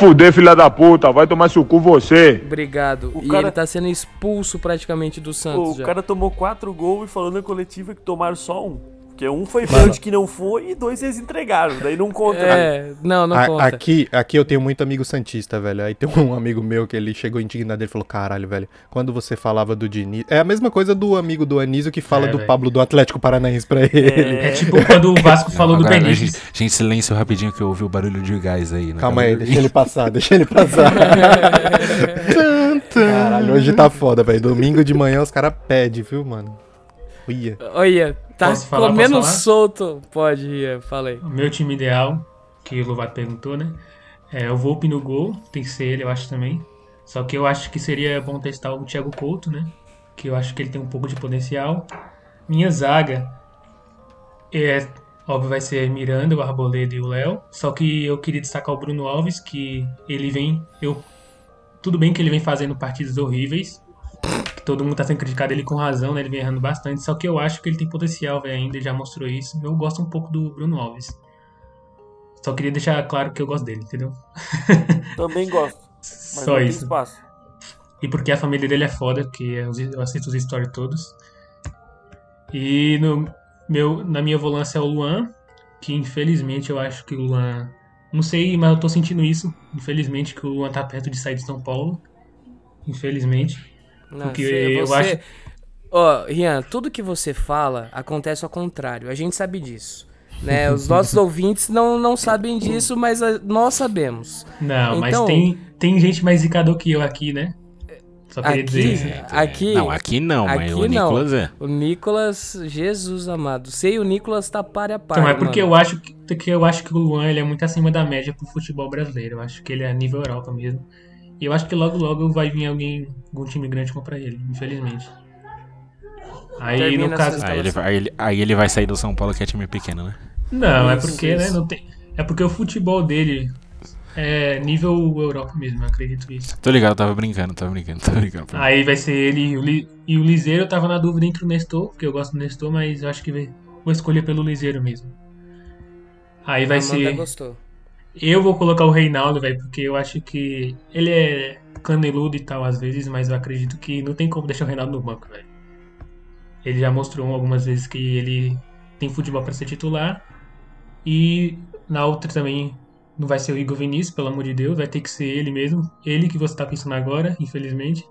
Fuder, filha da puta, vai tomar seu cu você. Obrigado. O e cara- ele tá sendo expulso praticamente do Santos Pô, já. o cara tomou quatro gols e falou na coletiva que tomaram só um. Porque um foi pênalti que não foi e dois eles entregaram. Daí não conta. É, não, não A- conta. aqui, aqui eu tenho muito amigo santista, velho. Aí tem um amigo meu que ele chegou indignado, ele falou, caralho, velho, quando você falava do Diniz... É a mesma coisa do amigo do Anísio que fala É, do velho. Pablo do Atlético Paranaense pra ele. É tipo quando o Vasco falou do Agora, Benítez. Gente, gente, silêncio rapidinho que eu ouvi o barulho de gás aí. né? Calma aí, deixa ele passar, deixa ele passar. Caralho, hoje tá foda, velho. Domingo de manhã os caras pedem, viu, mano? Olha, tá Posso falar, comendo posso falar? solto. Pode ir, falei. O meu time ideal, que o Lovato perguntou, né? É o Volpe no gol, tem que ser ele, eu acho também. Só que eu acho que seria bom testar o Thiago Couto, né? Que eu acho que ele tem um pouco de potencial. Minha zaga é, óbvio, vai ser Miranda, o Arboleda e o Léo. Só que eu queria destacar o Bruno Alves, que ele vem. Eu, tudo bem que ele vem fazendo partidas horríveis. Que todo mundo tá sendo criticado ele com razão, né? Ele vem errando bastante. Só que eu acho que ele tem potencial, velho, ainda, ele já mostrou isso. Eu gosto um pouco do Bruno Alves. Só queria deixar claro que eu gosto dele, entendeu? Também gosto. Só isso. espaço. E porque a família dele é foda, porque eu eu assisto os stories todos. E no meu, na minha volância é o Luan, que infelizmente eu acho que o Luan. Não sei, mas eu tô sentindo isso. Infelizmente, que o Luan tá perto de sair de São Paulo. Infelizmente. Não, Porque você- eu você- acho- Ó, Rian, tudo que você fala acontece ao contrário. A gente sabe disso. Né? Os nossos ouvintes não, não sabem disso, mas a- nós sabemos. Não, mas Então- tem, tem gente mais zicador que eu aqui, né? Só queria Aqui, dizer isso. aqui, Não, aqui não, mas aqui o não. Nicolas é. o Nicolas, Jesus amado. Sei o Nicolas tá par a par. Então, é porque mano. eu acho que, que eu acho que o Luan ele é muito acima da média pro futebol brasileiro. Eu acho que ele é nível Europa mesmo. E eu acho que logo logo vai vir alguém, algum time grande comprar ele, infelizmente. Aí Termina no caso. Aí ele, vai- aí, ele, aí ele vai sair do São Paulo, que é time pequeno, né? Não, é Isso, porque, né, isso. não tem. É porque o futebol dele é nível Europa mesmo, eu acredito nisso. Tô ligado, tava brincando, tava brincando, tava brincando. Aí vai ser ele e o, Li, e o Liseiro. Eu tava na dúvida entre o Nestor, porque eu gosto do Nestor, mas eu acho que vou escolher pelo Liseiro mesmo. Aí vai Amanda ser. gostou. Eu vou colocar o Reinaldo, velho, porque eu acho que ele é caneludo e tal às vezes, mas eu acredito que não tem como deixar o Reinaldo no banco, velho. Ele já mostrou algumas vezes que ele tem futebol pra ser titular. E na outra também não vai ser o Igor Vinícius, pelo amor de Deus, vai ter que ser ele mesmo. Ele que você tá pensando agora, infelizmente.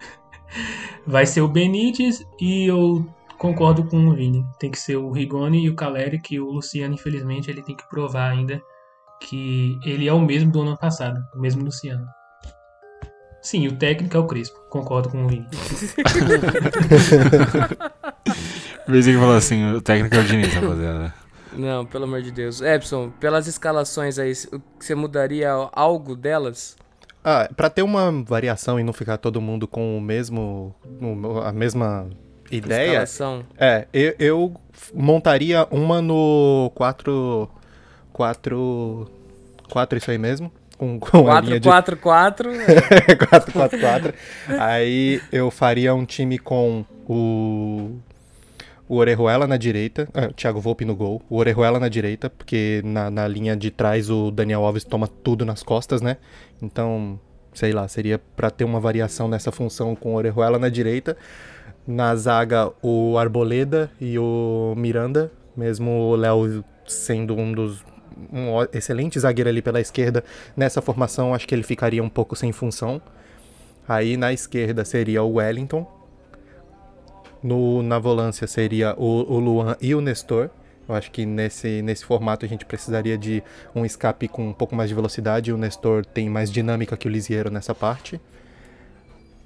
Vai ser o Benítez e eu concordo com o Vini. Tem que ser o Rigoni e o Caleri, que o Luciano, infelizmente, ele tem que provar ainda que ele é o mesmo do ano passado, o mesmo Luciano. Sim, o técnico é o Crespo, concordo com o Vini. Vez que falou assim, o técnico é o Diniz, rapaziada. Não, pelo amor de Deus. Epson, pelas escalações aí, você mudaria algo delas? Ah, pra ter uma variação e não ficar todo mundo com o mesmo. a mesma ideia. Escalação. É, eu, eu montaria uma no 4. 4. 4, isso aí mesmo. Com, com a linha de 4-4-4. 4-4-4. Aí eu faria um time com o. O Orejuela na direita, ah, o Thiago Volpe no gol, o Orejuela na direita, porque na, na linha de trás o Daniel Alves toma tudo nas costas, né? Então, sei lá, seria pra ter uma variação nessa função com o Orejuela na direita. Na zaga, o Arboleda e o Miranda, mesmo o Léo sendo um dos um excelente zagueiro ali pela esquerda. Nessa formação, acho que ele ficaria um pouco sem função. Aí na esquerda seria o Wellington. No, na volância seria o, o Luan e o Nestor. Eu acho que nesse, nesse formato a gente precisaria de um escape com um pouco mais de velocidade. O Nestor tem mais dinâmica que o Lisiero nessa parte.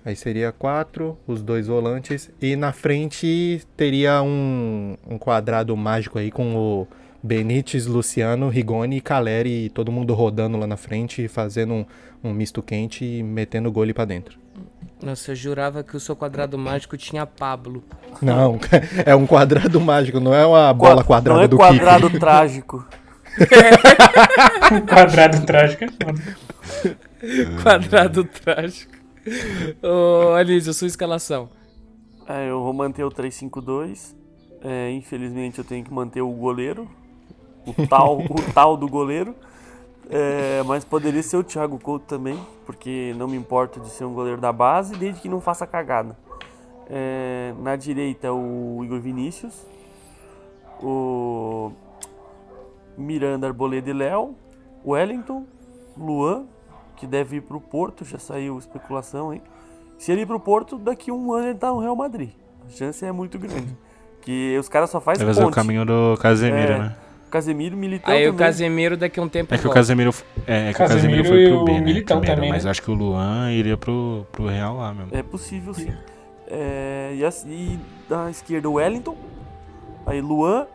Aí seria quatro, os dois volantes. E na frente teria um, um quadrado mágico aí com o Benítez, Luciano, Rigoni e Caleri. E todo mundo rodando lá na frente, fazendo um, um misto quente e metendo o gole pra dentro. Nossa, eu jurava que o seu quadrado mágico tinha Pablo. Não, é um quadrado mágico, não é uma bola quadrada Não é do quadrado Kiko. trágico. Um quadrado trágico é foda. Quadrado trágico. Ô, sua escalação. É, eu vou manter o 3-5-2. É, infelizmente eu tenho que manter o goleiro. O tal, o tal do goleiro. É, mas poderia ser o Thiago Couto também, porque não me importo de ser um goleiro da base, desde que não faça cagada. É, na direita o Igor Vinícius, o Miranda, Arboleda e Léo, Wellington, Luan, que deve ir pro Porto, já saiu especulação, hein? Se ele ir pro Porto, daqui a um ano ele tá no Real Madrid. A chance é muito grande. Que os caras só fazem fazer o ponte. caminho do Casemiro, É. né? Casemiro, Militão Aí o também. Casemiro daqui a um tempo É que o volta. Casemiro, é, é que o Casemiro Casemiro foi pro o B, né? Militão primeiro, também, mas né? acho que o Luan iria pro, pro Real lá mesmo. É possível sim. É, e, assim, e da esquerda o Wellington. Aí Luan.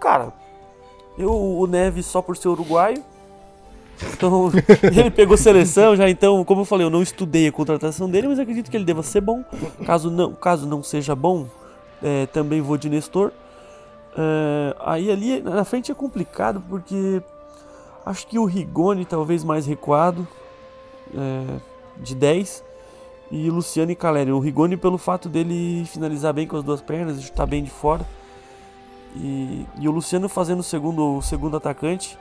Cara, eu, o Neves só por ser uruguaio. Então, ele pegou seleção já, então, como eu falei, eu não estudei a contratação dele, mas acredito que ele deva ser bom. Caso não, caso não seja bom, é, também vou de Nestor. É, aí ali na frente é complicado porque acho que o Rigoni talvez mais recuado, é, de 10. E Luciano e Caleri. O Rigoni pelo fato dele finalizar bem com as duas pernas, chutar bem de fora. E, e o Luciano fazendo o segundo, o segundo atacante.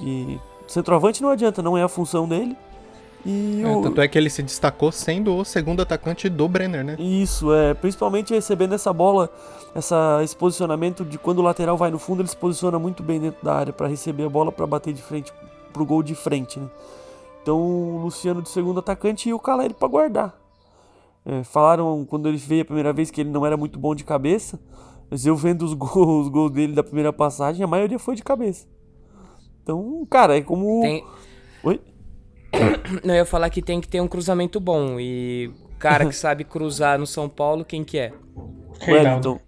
E centroavante não adianta, não é a função dele. E É, o, tanto é que ele se destacou sendo o segundo atacante do Brenner, né? isso, é. Principalmente recebendo essa bola, essa, esse posicionamento de quando o lateral vai no fundo, ele se posiciona muito bem dentro da área para receber a bola para bater de frente pro gol de frente, né? Então o Luciano de segundo atacante e o Caleri para guardar. É, falaram quando ele veio a primeira vez que ele não era muito bom de cabeça, mas eu vendo os gols, os gols dele da primeira passagem, a maioria foi de cabeça. Então, cara, é como. Tem... Oi? Não, eu ia falar que tem que ter um cruzamento bom. E o cara que sabe cruzar no São Paulo, quem que é? Reinaldo. Wellington.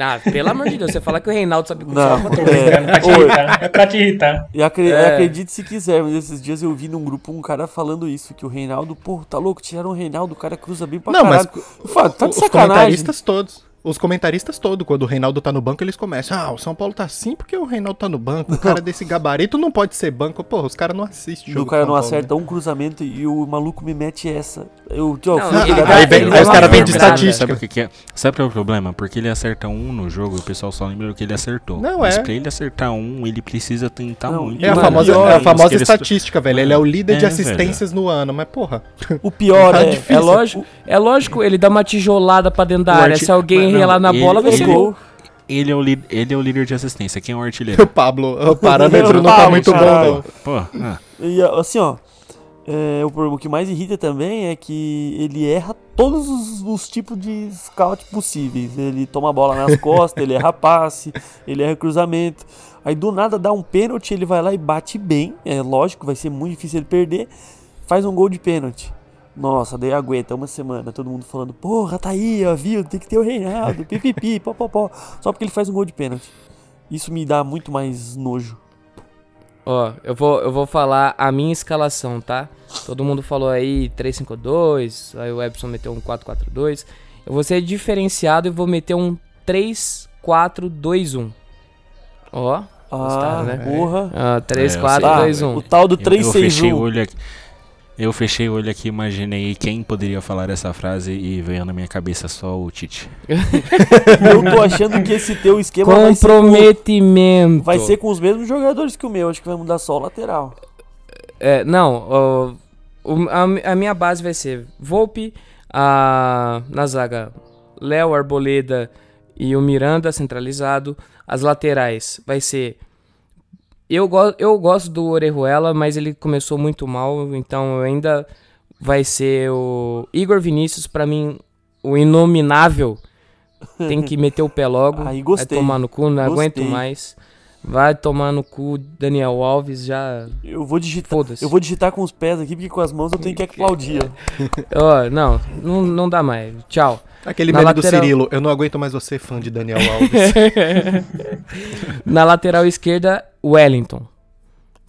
Ah, pelo amor de Deus, você fala que o Reinaldo sabe cruzar. Não, Tô brincando, pra te é, irritar. É pra te irritar. E acre- É. acredite se quiser, mas esses dias eu vi num grupo um cara falando isso, que o Reinaldo, pô, tá louco, tiraram o Reinaldo, o cara cruza bem pra Não, mas caralho. Eu falo, tá de os sacanagem. comentaristas todos. Os comentaristas todos, quando o Reinaldo tá no banco, eles começam. Ah, o São Paulo tá assim porque o Reinaldo tá no banco. O cara desse gabarito não pode ser banco. Porra, os caras não assistem. Jogo o cara não Paulo, acerta né? um cruzamento e o maluco me mete essa. Eu, tio, Não, ele Aí vem- ele aí os caras vêm de estatística. Sabe o que, que é? Sabe qual é o problema? Porque ele acerta um no jogo e o pessoal só lembra que ele acertou. Não, Mas é. pra ele acertar um, ele precisa tentar Não, muito. É a famosa, é a famosa estatística, velho. Ele é o líder de É, assistências no ano, mas porra. O pior Tá é, difícil. É lógico, é lógico, ele dá uma tijolada pra dentro da área. Se alguém Não, relar na ele- bola, vai ele- ser gol. Ele é, o li- ele é o líder de assistência. Quem é o artilheiro? O Pablo, o parâmetro não tá Pablo, muito bom, caralho. não. Pô, ah, E assim, ó. é, o, problema- o que mais irrita também é que ele erra todos os, os tipos de scout possíveis. Ele toma a bola nas costas, ele erra passe, ele erra cruzamento. Aí do nada dá um pênalti, ele vai lá e bate bem. É lógico, vai ser muito difícil ele perder. Faz um gol de pênalti. Nossa, daí aguenta uma semana, todo mundo falando, porra, tá aí, ó, viu? Tem que ter o Reinaldo, pipipi, popopó. Só porque ele faz um gol de pênalti. Isso me dá muito mais nojo. Ó, eu vou, eu vou falar a minha escalação, tá? Todo mundo falou aí 3-5-2, aí o Epson meteu um 4-4-2. Eu vou ser diferenciado e vou meter um 3-4-2-1. Ó, Gostaram, Ah, né? porra. ah, 3, É, eu 4, sei. Tá, 2, 1. o tal do eu, eu fechei o 361. olho aqui. Eu fechei o olho aqui, imaginei quem poderia falar essa frase e veio na minha cabeça só o Tite. Eu tô achando que esse teu esquema vai ser, com, Comprometimento. vai ser com os mesmos jogadores que o meu. Acho que vai mudar só o lateral. É, não, ó, o- a, a minha base vai ser Volpe, a, na zaga Léo, Arboleda e o Miranda centralizado. As laterais vai ser eu, go eu gosto do Orejuela, mas ele começou muito mal, então ainda vai ser o Igor Vinícius, pra mim, o inominável. Tem que meter o pé logo. Aí gostei. Vai tomar no cu, não aguento Gostei. mais. Vai tomar no cu, Daniel Alves já. Eu vou digitar. Eu vou digitar com os pés aqui, porque com as mãos eu tenho que aplaudir. ó. Ó, não, não, não dá mais. Tchau. Aquele meme do lateral- Cirilo, eu não aguento mais você, fã de Daniel Alves. Na lateral esquerda, Wellington.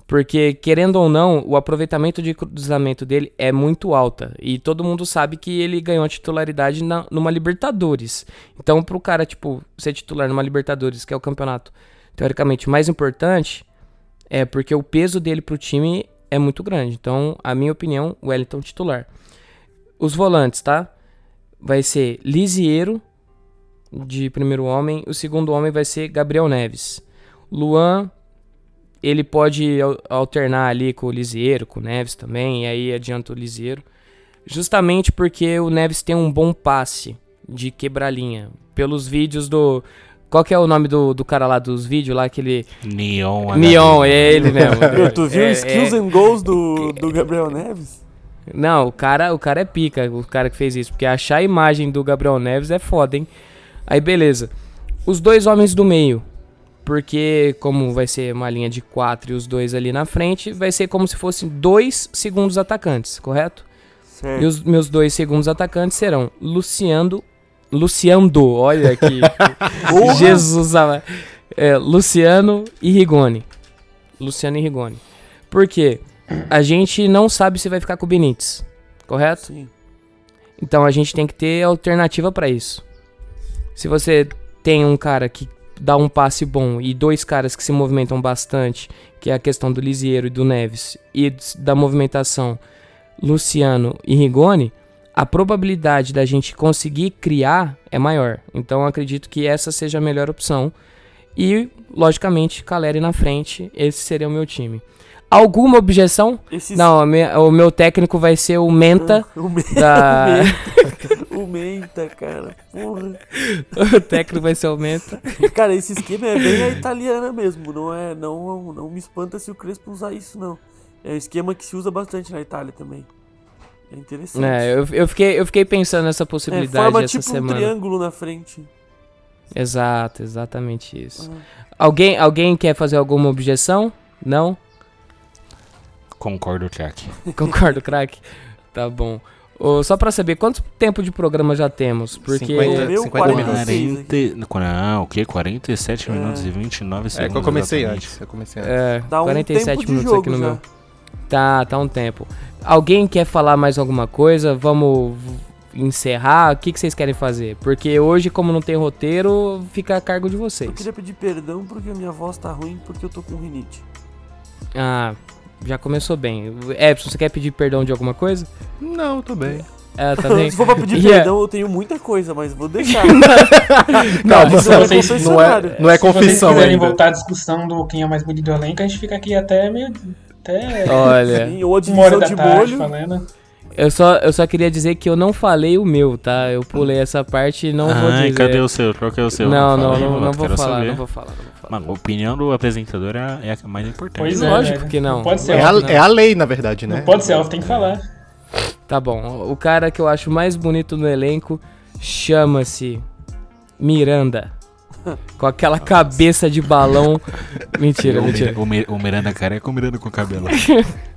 Porque, querendo ou não, o aproveitamento de cruzamento dele é muito alta. E todo mundo sabe que ele ganhou a titularidade na, numa Libertadores. Então, pro cara, tipo, ser titular numa Libertadores, que é o campeonato teoricamente mais importante, é porque o peso dele pro time é muito grande. Então, a minha opinião, Wellington titular. Os volantes, tá? Vai ser Lisiero, de primeiro homem. O segundo homem vai ser Gabriel Neves. Luan, ele pode al- alternar ali com o Lisieiro, com o Neves também, e aí adianta o Lisieiro. Justamente porque o Neves tem um bom passe de quebrar linha. Pelos vídeos do. Qual que é o nome do, do cara lá dos vídeos lá? Aquele. Neon. Neon, é ele mesmo. Tu viu É- skills é- and goals do, do Gabriel Neves? Não, o cara, o cara é pica, o cara que fez isso. Porque achar a imagem do Gabriel Neves é foda, hein? Aí, beleza. Os dois homens do meio. Porque, como vai ser uma linha de quatro e os dois ali na frente, vai ser como se fossem dois segundos atacantes, correto? Certo. E os meus dois segundos atacantes serão Luciano. Luciando, olha aqui. Jesus. É, Luciano e Rigoni. Luciano e Rigoni. Por quê? A gente não sabe se vai ficar com o Benítez, correto? Sim. Então a gente tem que ter alternativa pra isso. Se você tem um cara que dá um passe bom e dois caras que se movimentam bastante, que é a questão do Lisieiro e do Neves, e da movimentação Luciano e Rigoni, a probabilidade da gente conseguir criar é maior. Então eu acredito que essa seja a melhor opção. E, logicamente, Caleri na frente, esse seria o meu time. Alguma objeção? Esses... Não, minha- o meu técnico vai ser o Menta O, me... da. o Menta, cara. Porra. o técnico vai ser o Menta. Cara, esse esquema é bem a italiana mesmo. Não é, não, não me espanta se o Crespo usar isso, não. É um esquema que se usa bastante na Itália também. É interessante. É, eu, eu, fiquei, eu fiquei pensando nessa É, possibilidade forma essa tipo um semana. triângulo na frente. Exato, exatamente isso. Ah. Alguém, alguém quer fazer alguma objeção? Não? Concordo, craque. Concordo, craque? Tá bom. Ô, só pra saber, quanto tempo de programa já temos? Porque. 50, meu 50 quarenta. minutos. 40... Não, o quê? 47 É. minutos e 29 segundos. É que eu comecei exatamente. antes. Eu comecei antes. É, Dá um 47 tempo de minutos jogo aqui no já. meu. Tá, tá um tempo. Alguém quer falar mais alguma coisa? Vamos encerrar? O que, que vocês querem fazer? Porque hoje, como não tem roteiro, fica a cargo de Eu vocês. queria pedir perdão porque minha voz tá ruim porque eu tô com rinite. Ah, já começou bem. Epson, você quer pedir perdão de alguma coisa? Não, tô bem. É, tá bem. Se for pra pedir Yeah. perdão, eu tenho muita coisa, mas vou deixar. Calma, isso é vocês- não é, não é Se vocês confissão quiserem ainda. voltar à discussão do quem é mais bonito do elenco, a gente fica aqui até meio. Até Olha, Sim, ou a divisão de tarde molho. falando. Eu só, eu só queria dizer que eu não falei o meu, tá? Eu pulei essa parte e não vou Ai, dizer. cadê o seu? Qual que é o seu? Não, não, não, não vou falar, não vou falar, não vou falar. Mano, a opinião do apresentador é é a mais importante. Pois né? é, Lógico velho. que não. Não pode ser É off. a, é a lei, na verdade, né? Não pode ser tem que falar. Tá bom, o cara que eu acho mais bonito no elenco chama-se Miranda. Com aquela cabeça de balão. Mentira, o, mentira. O, Mir- o Miranda careca ou o Miranda com cabelo?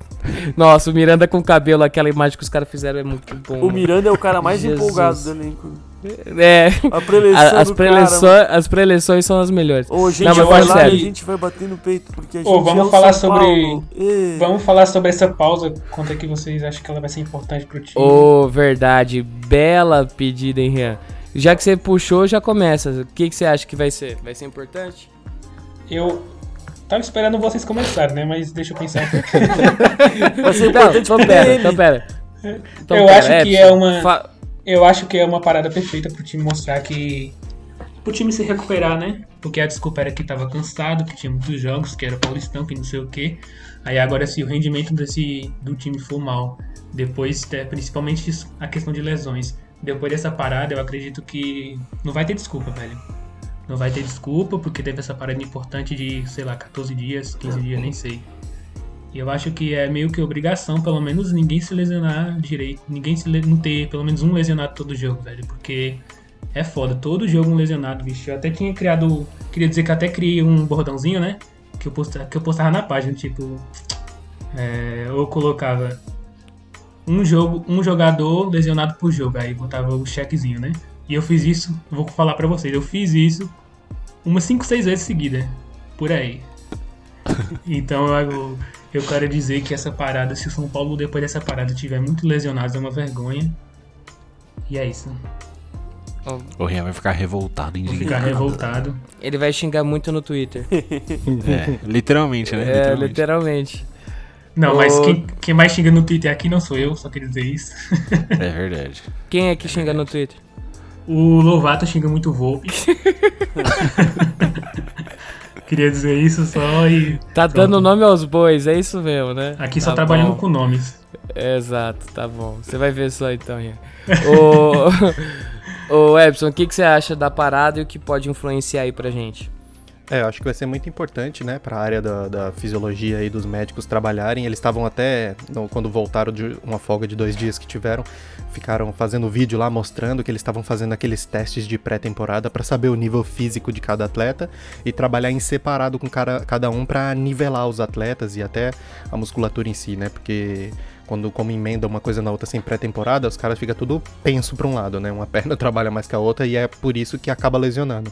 Nossa, o Miranda com cabelo, aquela imagem que os caras fizeram é muito bom. O Miranda é o cara mais Jesus. empolgado do elenco. É, A preleção a- as, do preleções, cara. as preleções são as melhores. Ô, gente, Não, mas lá e a gente vai bater no peito, porque a gente Ô, vamos é falar São sobre- Paulo. Vamos falar sobre essa pausa. Quanto é que vocês acham que ela vai ser importante pro time? Ô, verdade. Bela pedida, hein, Rian? Já que você puxou, já começa. O que, que você acha que vai ser? Vai ser importante? Eu tava esperando vocês começarem, né? Mas deixa eu pensar Não, importante então pera, então pera. Então Eu pera, acho que Epson, é uma- fa- Eu acho que é uma parada perfeita pro time mostrar que. Pro time se recuperar, né? Porque a desculpa era que tava cansado, que tinha muitos jogos, que era paulistão, que não sei o quê. Aí agora se o rendimento desse, do time for mal, depois, é, principalmente a questão de lesões, depois dessa parada, eu acredito que não vai ter desculpa, velho. Não vai ter desculpa, porque teve essa parada importante de, sei lá, 14 dias, 15 dias, nem sei. E eu acho que é meio que obrigação, pelo menos, ninguém se lesionar direito. Ninguém se não ter pelo menos um lesionado todo jogo, velho. Porque é foda. Todo jogo um lesionado, bicho. Eu até tinha criado. Queria dizer que até criei um bordãozinho, né? Que eu postava, que eu postava na página, tipo. é, eu colocava um jogo, um jogador lesionado por jogo. Aí botava o chequezinho, né? E eu fiz isso, vou falar pra vocês, eu fiz isso umas 5, 6 vezes seguida. Por aí. Então eu, eu quero dizer que essa parada, se o São Paulo depois dessa parada tiver muito lesionado, é uma vergonha. E é isso. O Rian vai ficar revoltado, indignado. ficar revoltado. Ele vai xingar muito no Twitter. É, literalmente, né? É, Literalmente. literalmente. Não, mas Ô- quem, quem mais xinga no Twitter aqui não sou eu, só queria dizer isso. É verdade. Quem é que xinga no Twitter? O Lovato xinga muito o Volpe. queria dizer isso só e. Tá Pronto. dando nome aos bois, é isso mesmo, né? Aqui só Tá trabalhando bom. com nomes. Exato, tá bom. Você vai ver só então, Ian. Ô, ô Epson, o que, que você acha da parada e o que pode influenciar aí pra gente? É, acho que vai ser muito importante, né, para a área da, da fisiologia e dos médicos trabalharem. Eles estavam até, quando voltaram de uma folga de dois dias que tiveram, ficaram fazendo vídeo lá mostrando que eles estavam fazendo aqueles testes de pré-temporada para saber o nível físico de cada atleta e trabalhar em separado com cara- cada um para nivelar os atletas e até a musculatura em si, né, porque quando como emenda uma coisa na outra sem pré-temporada, os caras ficam tudo penso para um lado, né? Uma perna trabalha mais que a outra e é por isso que acaba lesionando.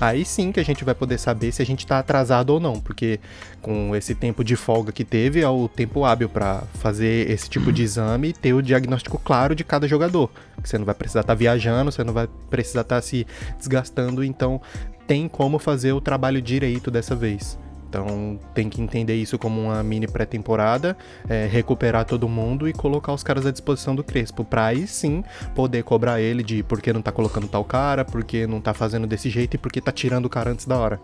Aí sim que a gente vai poder saber se a gente tá atrasado ou não, porque com esse tempo de folga que teve, é o tempo hábil para fazer esse tipo de exame e ter o diagnóstico claro de cada jogador. Você não vai precisar estar viajando, você não vai precisar estar se desgastando, então tem como fazer o trabalho direito dessa vez. Então tem que entender isso como uma mini pré-temporada, é, recuperar todo mundo e colocar os caras à disposição do Crespo, pra aí sim poder cobrar ele de por que não tá colocando tal cara, por que não tá fazendo desse jeito e por que tá tirando o cara antes da hora.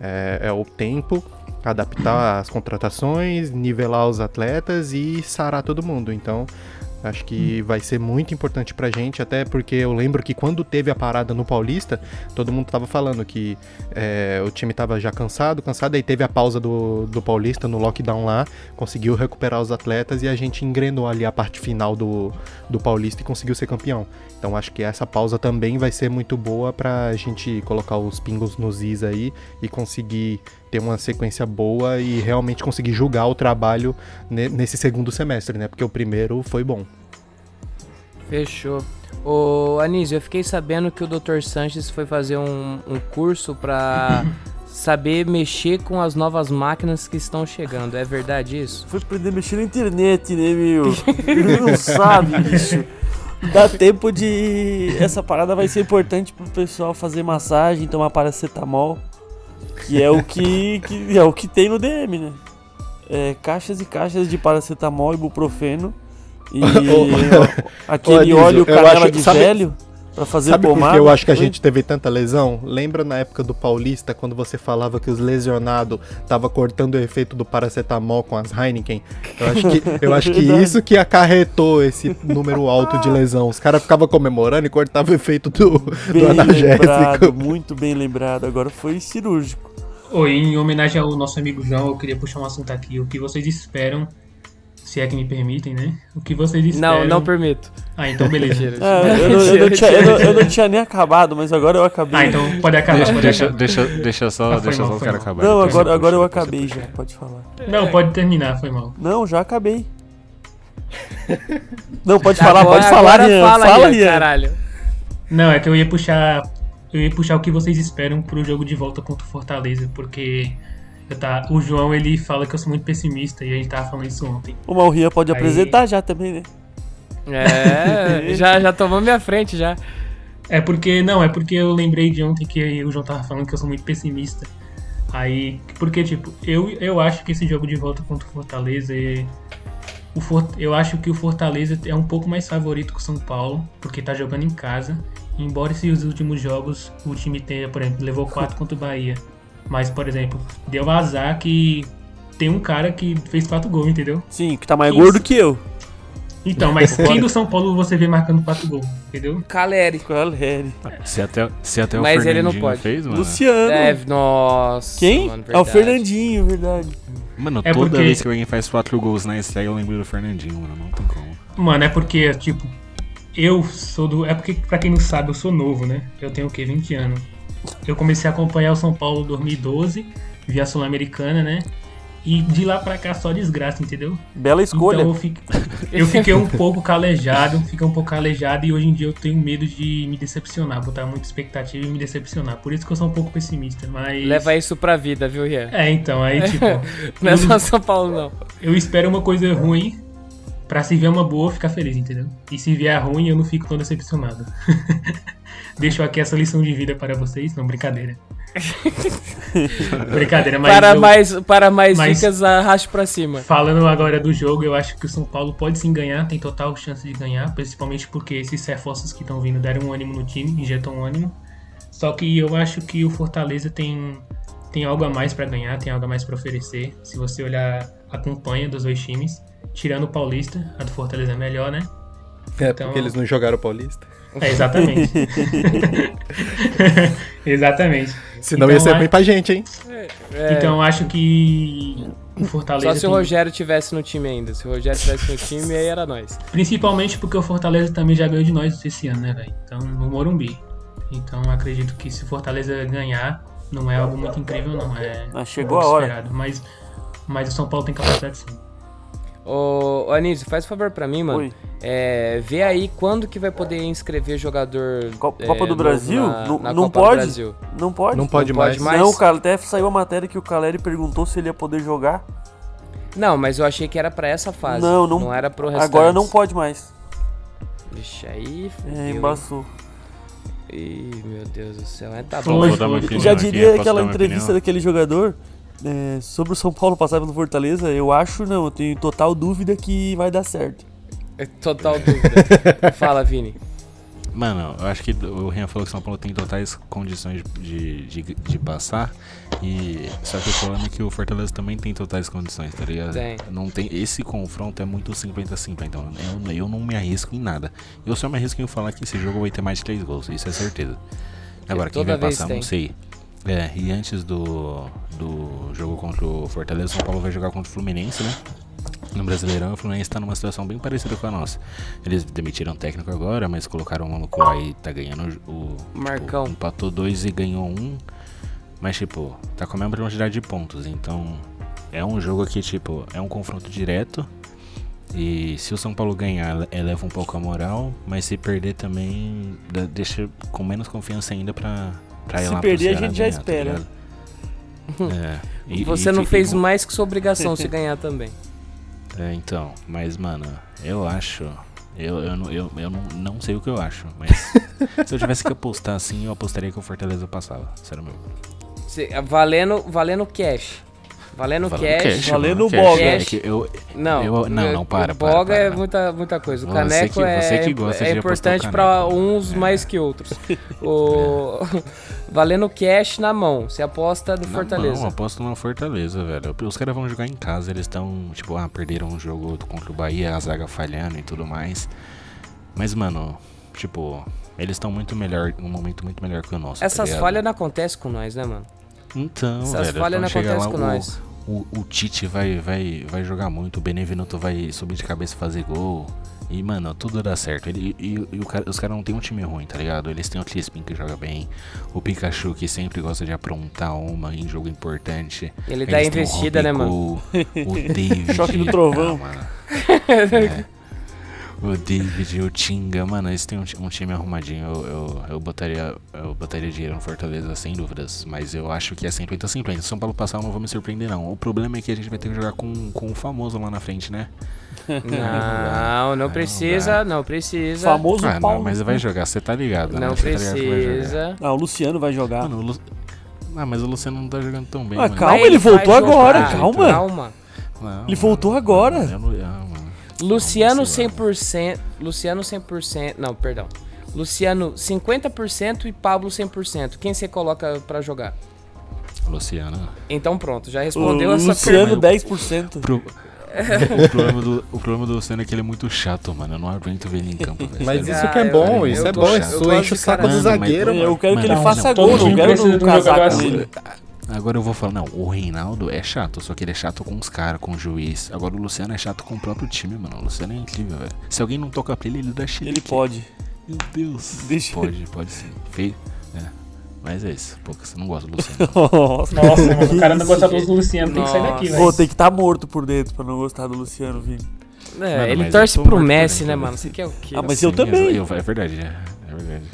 É, é o tempo, adaptar as contratações, nivelar os atletas e sarar todo mundo. Então, acho que vai ser muito importante pra gente, até porque eu lembro que quando teve a parada no Paulista, todo mundo tava falando que é, o time tava já cansado, cansado, aí teve a pausa do, do Paulista no lockdown lá, conseguiu recuperar os atletas e a gente engrenou ali a parte final do, do Paulista e conseguiu ser campeão. Então acho que essa pausa também vai ser muito boa pra gente colocar os pingos nos is aí e conseguir ter uma sequência boa e realmente conseguir julgar o trabalho ne- nesse segundo semestre, né? Porque o primeiro foi bom. Fechou. Ô, Anísio, eu fiquei sabendo que o Dr. Sanches foi fazer um, um curso pra saber mexer com as novas máquinas que estão chegando. É verdade isso? Foi aprender a mexer na internet, né, meu? Ele não sabe, bicho. Dá tempo de. Essa parada vai ser importante pro pessoal fazer massagem, tomar paracetamol. Que é o que, que é o que tem no DM, né? É, caixas e caixas de paracetamol e ibuprofeno. E aquele Anísio, óleo canela acho- de sabe- velho pra fazer Sabe pomada. que eu acho que a gente teve tanta lesão? Lembra na época do Paulista, quando você falava que os lesionados tava cortando o efeito do paracetamol com as Heineken? Eu acho que, eu acho que isso que acarretou esse número alto de lesão. Os caras ficavam comemorando e cortavam o efeito do, do Bem lembrado, analgésico. muito bem lembrado. Agora foi cirúrgico. Oi, em homenagem ao nosso amigo João, eu queria puxar um assunto aqui. O que vocês esperam, se é que me permitem, né? O que vocês esperam... Não, não permito. Ah, então beleza. Ah, eu, não, eu não tinha, eu, não, eu não tinha nem acabado, mas agora eu acabei. Ah, então pode acabar, Deixa, pode deixa, acabar. deixa, deixa só, Ah, deixa mal, só o cara mal. acabar. Não, agora, agora eu acabei já, pode falar. Não, pode terminar, foi mal. Não, já acabei. Não, pode falar, Agora- pode falar, Rian. fala, Fala, Rian. caralho. Não, é que eu ia puxar. Eu ia puxar o que vocês esperam pro jogo de volta contra o Fortaleza, porque tá, o João ele fala que eu sou muito pessimista e a gente tava falando isso ontem. O Mal Rian pode Aí- apresentar já também, né? É, já, já tomou minha frente já. É porque, não, é porque eu lembrei de ontem que o João tava falando que eu sou muito pessimista. Aí, porque, tipo, eu, eu acho que esse jogo de volta contra o Fortaleza é. Eu acho que o Fortaleza é um pouco mais favorito que o São Paulo, porque tá jogando em casa. Embora esses últimos jogos o time tenha, por exemplo, levou 4 contra o Bahia. Mas, por exemplo, deu azar que tem um cara que fez 4 gols, entendeu? Sim, que tá mais Isso. gordo que eu. Então, mas quem do São Paulo você vê marcando 4 gols? Entendeu? Caleri. Galeri. Se até, se até o Mas ele Fernandinho não pode. fez, mano. Luciano. É, nossa. Quem? mano, é o. Fernandinho, verdade. Mano, É toda porque- vez que alguém faz 4 gols na estreia, eu lembro do Fernandinho, mano. Não tem como. Mano, é porque, tipo, eu sou do. É porque, pra quem não sabe, eu sou novo, né? Eu tenho o quê? 20 anos. Eu comecei a acompanhar o São Paulo em 2012, via Sul-Americana, né? E de lá pra cá só desgraça, entendeu? Bela escolha. Então eu, fico- eu fiquei um pouco calejado, fiquei um pouco calejado e hoje em dia eu tenho medo de me decepcionar, botar muita expectativa e me decepcionar. Por isso que eu sou um pouco pessimista, mas. Leva isso pra vida, viu, Rian? É, então, aí tipo. Não é só São Paulo, não. eu espero uma coisa ruim pra se vier uma boa ficar feliz, entendeu? E se vier ruim, eu não fico tão decepcionado. Deixo aqui essa lição de vida para vocês, não brincadeira. brincadeira, mas para, eu- mais, para mais mas- dicas, arraste pra cima. falando agora do jogo, eu acho que o São Paulo pode sim ganhar, tem total chance de ganhar, principalmente porque esses reforços que estão vindo deram um ânimo no time, injetam um ânimo. Só que eu acho que o Fortaleza tem, tem algo a mais pra ganhar, tem algo a mais pra oferecer. Se você olhar a campanha dos dois times, tirando o Paulista, a do Fortaleza é melhor, né? É, Então- porque eles não jogaram Paulista. É, exatamente. exatamente. Senão Então, ia ser a- ruim pra gente, hein? É, Então eu acho que o Fortaleza. só se o Rogério tivesse no time ainda. Se o Rogério tivesse no time, aí era nós. Principalmente porque o Fortaleza também já ganhou de nós esse ano, né, velho? Então, no Morumbi. Então, eu acredito que se o Fortaleza ganhar, não é algo muito incrível, não. É Mas chegou a hora. Mas, mas o São Paulo tem capacidade sim. Ô, ô Anísio, faz favor pra mim, mano. Oi. É, vê aí quando que vai poder inscrever jogador. É, Copa do novo Brasil? Na, Não- na não Copa pode? Do Brasil. Não pode? Não pode Não mais. pode mais? Não, cara, até saiu a matéria que o Caleri perguntou se ele ia poder jogar. Não, mas eu achei que era pra essa fase. Não, não- Não era pro restante. Agora não pode mais. Deixa aí. É, fudeu, embaçou. Ih, meu Deus do céu. É, tá bom. Já diria aquela entrevista opinião? daquele jogador é, sobre o São Paulo passar pelo Fortaleza. Eu acho não, eu tenho total dúvida que vai dar certo. É Total dúvida. Fala, Vini. Mano, eu acho que o Rian falou que São Paulo tem totais condições de, de, de passar. E só que o problema é que o Fortaleza também tem totais condições, tá ligado? Tem. Não tem esse confronto é muito 50-50, então eu, eu não me arrisco em nada. Eu só me arrisco em falar que esse jogo vai ter mais de 3 gols, isso é certeza. Agora quem vai passar, tem. não sei. É, e antes do, do jogo contra o Fortaleza, o São Paulo vai jogar contra o Fluminense, né? No Brasileirão, o Fluminense tá numa situação bem parecida com a nossa. Eles demitiram o técnico agora, mas colocaram um maluco lá e tá ganhando o. Marcão. Tipo, empatou dois e ganhou um. Mas, tipo, tá com a mesma quantidade de pontos. Então, é um jogo que, tipo, é um confronto direto. E se o São Paulo ganhar, eleva um pouco a moral. Mas se perder também, deixa com menos confiança ainda pra, pra ir Se lá pro perder, a Ceará gente já ganhar, tá espera. ligado? É. E- Você e não fez mais que sua obrigação se ganhar também. É, então, mas mano, eu acho. Eu, eu, não- eu, eu não, não sei o que eu acho, mas se eu tivesse que apostar assim, eu apostaria que o Fortaleza passava. Sério mesmo. Se- valendo, valendo cash. Valendo Valendo cash. cash, valendo mano, cash. boga. É que eu, Não, Eu- não, não, para, o para, Boga para, é não. muita, muita coisa. O Você caneco que- é, você que gosta é o importante pra caneco. uns É. mais que outros. O... Valendo cash na mão. Você aposta do Não, Fortaleza. Não, aposto no Fortaleza, velho. Os caras vão jogar em casa, eles estão, tipo, ah, perderam um jogo contra o Bahia, a zaga falhando e tudo mais. Mas, mano, tipo, eles estão muito melhor, num momento muito melhor que o nosso. tá Essas ligado? falhas não acontecem com nós, né, mano? Então, Essas velho, falhas não acontecem lá, com o, nós. O, o Tite vai, vai, vai jogar muito, o Benevenuto vai subir de cabeça e fazer gol. E, mano, tudo dá certo. Ele, e e o cara- os caras não tem um time ruim, tá ligado? Eles têm o Crispin que joga bem, o Pikachu que sempre gosta de aprontar uma em jogo importante. Ele dá Eles o investida, né, mano? Robicó, O David. Choque do trovão. Ah, mano. É. O David, o Tinga, mano, eles têm um, um time arrumadinho. Eu, eu, eu, botaria, eu botaria dinheiro no Fortaleza sem dúvidas. Mas eu acho que é 50-50. Se São Paulo passar, eu não vou me surpreender, não. O problema é que a gente vai ter que jogar com, com o famoso lá na frente, né? Não, não Não precisa, dá. não precisa. Famoso Ah, Paulo. não, mas vai jogar, você tá ligado, né? Não tá jogar. precisa. Ah, o Luciano vai jogar. Mano, o Lu... Ah, mas o Luciano não tá jogando tão bem, Ah, mano. calma, ele vai voltou agora, jogar. calma. Calma. Não, Ele voltou agora. Eu não, mano. Luciano sei lá. 100%. Luciano 100%. Não, perdão. Luciano 50% e Pablo 100%. Quem você coloca pra jogar? Luciano. Então pronto, já O respondeu essa Luciano pergunta. 10%. Pro- O problema, do, o problema do Luciano é que ele é muito chato, mano. Eu não aguento ver ele em campo, velho. Mas isso Ah, que é eu- bom, eu isso é bom. Isso enche o saco do zagueiro, mano. Eu quero que ele faça não, gol, não quero precisa no um casaco assim. dele. Agora eu vou falar, não, o Reinaldo é chato, só que ele é chato com os caras, com o juiz. Agora o Luciano é chato com o próprio time, mano. O Luciano é incrível, velho. Se alguém não toca pra ele, ele dá chile. Ele pode. Meu Deus. Deixa- Pode, pode sim. Feio. É. Mas é isso. Pô, você não gosta do Luciano. Nossa. Mano, o cara não gosta do. Luciano, tem que sair daqui, velho. Pô, tem que estar morto por dentro pra não gostar do Luciano, Vini. É, Mano, ele torce eu pro Messi, né, mano? Você quer o quê? Ah, mas eu Sim, também. eu- é verdade, é, é verdade.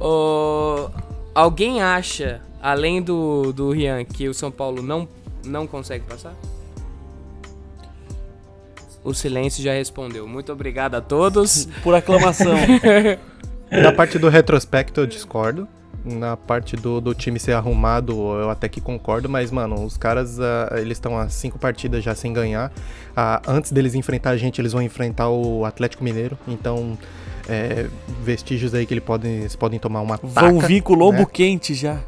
Ô, alguém acha, além do, do Rian, que o São Paulo não, não consegue passar? O silêncio já respondeu. Muito obrigado a todos. Por aclamação. Na parte do retrospecto eu discordo. Na parte do, do time ser arrumado, eu até que concordo, mas, mano, os caras, ah, eles estão há cinco partidas já sem ganhar. Ah, antes deles enfrentar a gente, eles vão enfrentar o Atlético Mineiro. Então, é, vestígios aí que eles podem, eles podem tomar uma Vão taca, vir com o lombo né? quente já.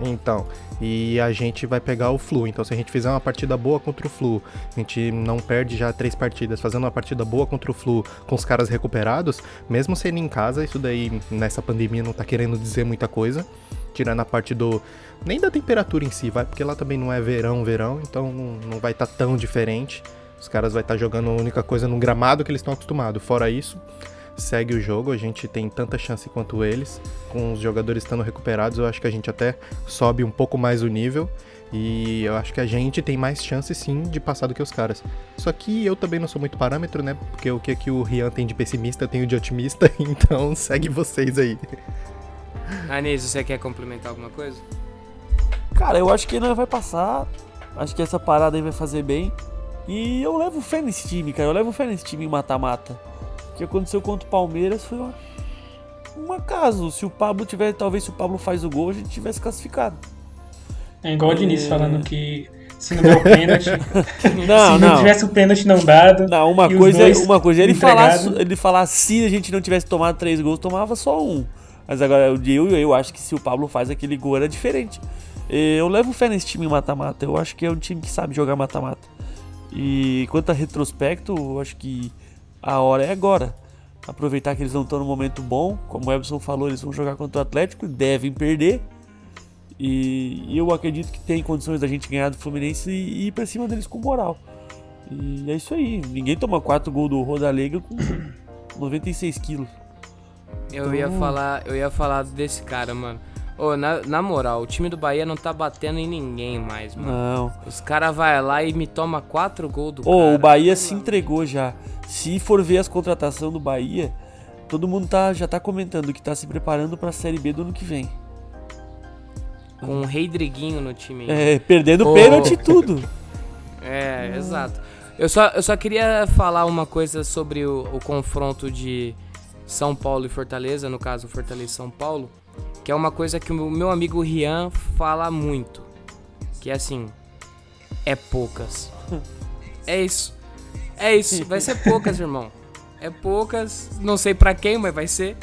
Então, e a gente vai pegar o Flu. Então, se a gente fizer uma partida boa contra o Flu, a gente não perde já três partidas, fazendo uma partida boa contra o Flu com os caras recuperados, mesmo sendo em casa, isso daí nessa pandemia não tá querendo dizer muita coisa. Tirando a parte do. Nem da temperatura em si, vai, porque lá também não é verão, verão, então não, vai estar tão diferente. Os caras vai estar jogando a única coisa no gramado que eles estão acostumados. Fora isso, segue o jogo, a gente tem tanta chance quanto eles. Com os jogadores estando recuperados, eu acho que a gente até sobe um pouco mais o nível. E eu acho que a gente tem mais chance sim de passar do que os caras. Só que eu também não sou muito parâmetro, né? Porque o que, que o Rian tem de pessimista, eu tenho de otimista. Então segue vocês aí. Anísio, você quer complementar alguma coisa? Cara, eu acho que não vai passar. Acho que essa parada aí vai fazer bem. E eu levo fé nesse time, cara. Eu levo fé nesse time em mata-mata. O que aconteceu contra o Palmeiras foi uma- um acaso. Se o Pablo tiver, talvez se o Pablo faz o gol, a gente tivesse classificado. É igual o Diniz É. falando que se não der o pênalti, Não, se não não. tivesse o pênalti não dado. Não, uma coisa, é, uma coisa é ele falar, ele falar se a gente não tivesse tomado três gols, tomava só um. Mas agora eu, eu, eu acho que se o Pablo faz aquele gol era diferente. Eu levo fé nesse time mata-mata. Eu acho que é um time que sabe jogar mata-mata. E quanto a retrospecto, eu acho que a hora é agora. Aproveitar que eles não estão no momento bom. Como o Ebson falou, eles vão jogar contra o Atlético e devem perder. E eu acredito que tem condições da gente ganhar do Fluminense e ir pra cima deles com moral. E é isso aí. Ninguém toma 4 gols do Rodalega com 96 quilos. Eu ia falar, eu ia falar desse cara, mano. Ô, na, na moral, o time do Bahia não tá batendo em ninguém mais, mano. Não. Os caras vai lá e me toma quatro gols do Ô, cara. o Bahia se entregou já. Se for ver as contratações do Bahia, todo mundo tá, já tá comentando que tá se preparando pra Série B do ano que vem. Com um Rei Driguinho no time. É, perdendo Ô. pênalti e tudo. É, exato. Eu só, eu só queria falar uma coisa sobre o, o confronto de São Paulo e Fortaleza, no caso Fortaleza e São Paulo, que é uma coisa que o meu- amigo Rian fala muito, que é assim, é poucas. É isso. É isso, vai ser poucas, irmão. É poucas, não sei pra quem, mas vai ser.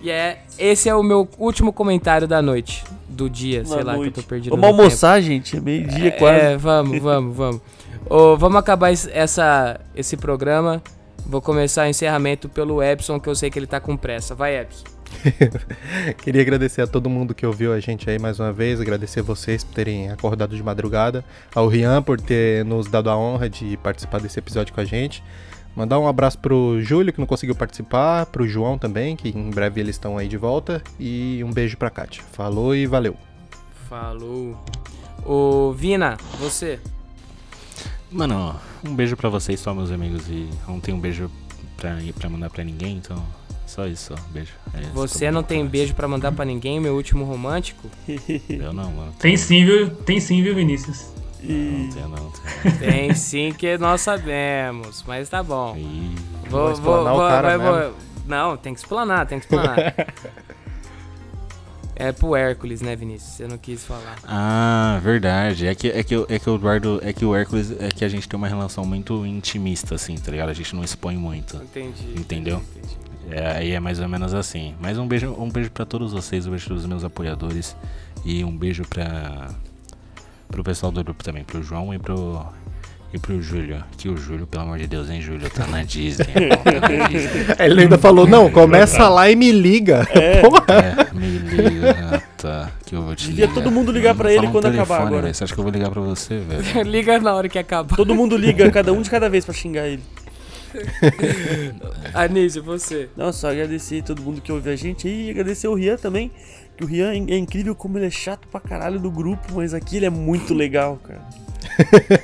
E é, esse é o meu último comentário da noite, do dia, sei Na lá, que eu tô perdido Vamos tempo. almoçar, gente. É meio-dia quase. É, vamos, vamos, vamos. Ô, vamos acabar es- essa, esse programa. Vou começar o encerramento pelo Epson, que eu sei que ele tá com pressa. Vai, Epson. Queria agradecer a todo mundo que ouviu a gente aí mais uma vez, agradecer vocês por terem acordado de madrugada, ao Rian por ter nos dado a honra de participar desse episódio com a gente. Mandar um abraço pro Júlio, que não conseguiu participar, pro João também, que em breve eles estão aí de volta, e um beijo pra Kátia. Falou e valeu. Falou. Ô, Vina, você. Mano, um beijo pra vocês só, meus amigos. E não tem um beijo pra, pra mandar pra ninguém, então só isso, só. Beijo. É isso, Você não tem beijo pra mandar pra ninguém, meu último romântico? Eu não, mano. Tem sim, viu? Tem sim, viu, Vinícius? Não tenho, não. tenho. Tem sim que nós sabemos, mas tá bom. Ih, Vou, Vou explanar o cara mesmo. Não, tem que explanar, tem que explanar. é pro Hércules, né, Vinícius? Você não quis falar. Ah, verdade. É que, é, que, é que o Eduardo. É que o Hércules. É que a gente tem uma relação muito intimista, assim, tá ligado? A gente não expõe muito. Entendi. Entendeu? entendi. É, aí é mais ou menos assim. Mas um beijo, um beijo para todos vocês, um beijo dos meus apoiadores e um beijo pra pro pessoal do grupo também, pro João e pro E pro Júlio, que o Júlio, pelo amor de Deus, hein, Júlio, tá na Disney. tá na Disney. Ele ainda falou, não, começa lá e me liga. Porra. É, me liga, tá, que eu vou te Devia todo mundo ligar pra ele quando acabar telefone, agora. velho, Você acha que eu vou ligar pra você, velho? Liga na hora que acabar. Todo mundo liga, cada um de cada vez pra xingar ele. Anísio, você. Não, só agradecer todo mundo que ouve a gente e agradecer o Rian também. Que o Rian é incrível como ele é chato pra caralho no grupo, mas aqui ele é muito legal, cara.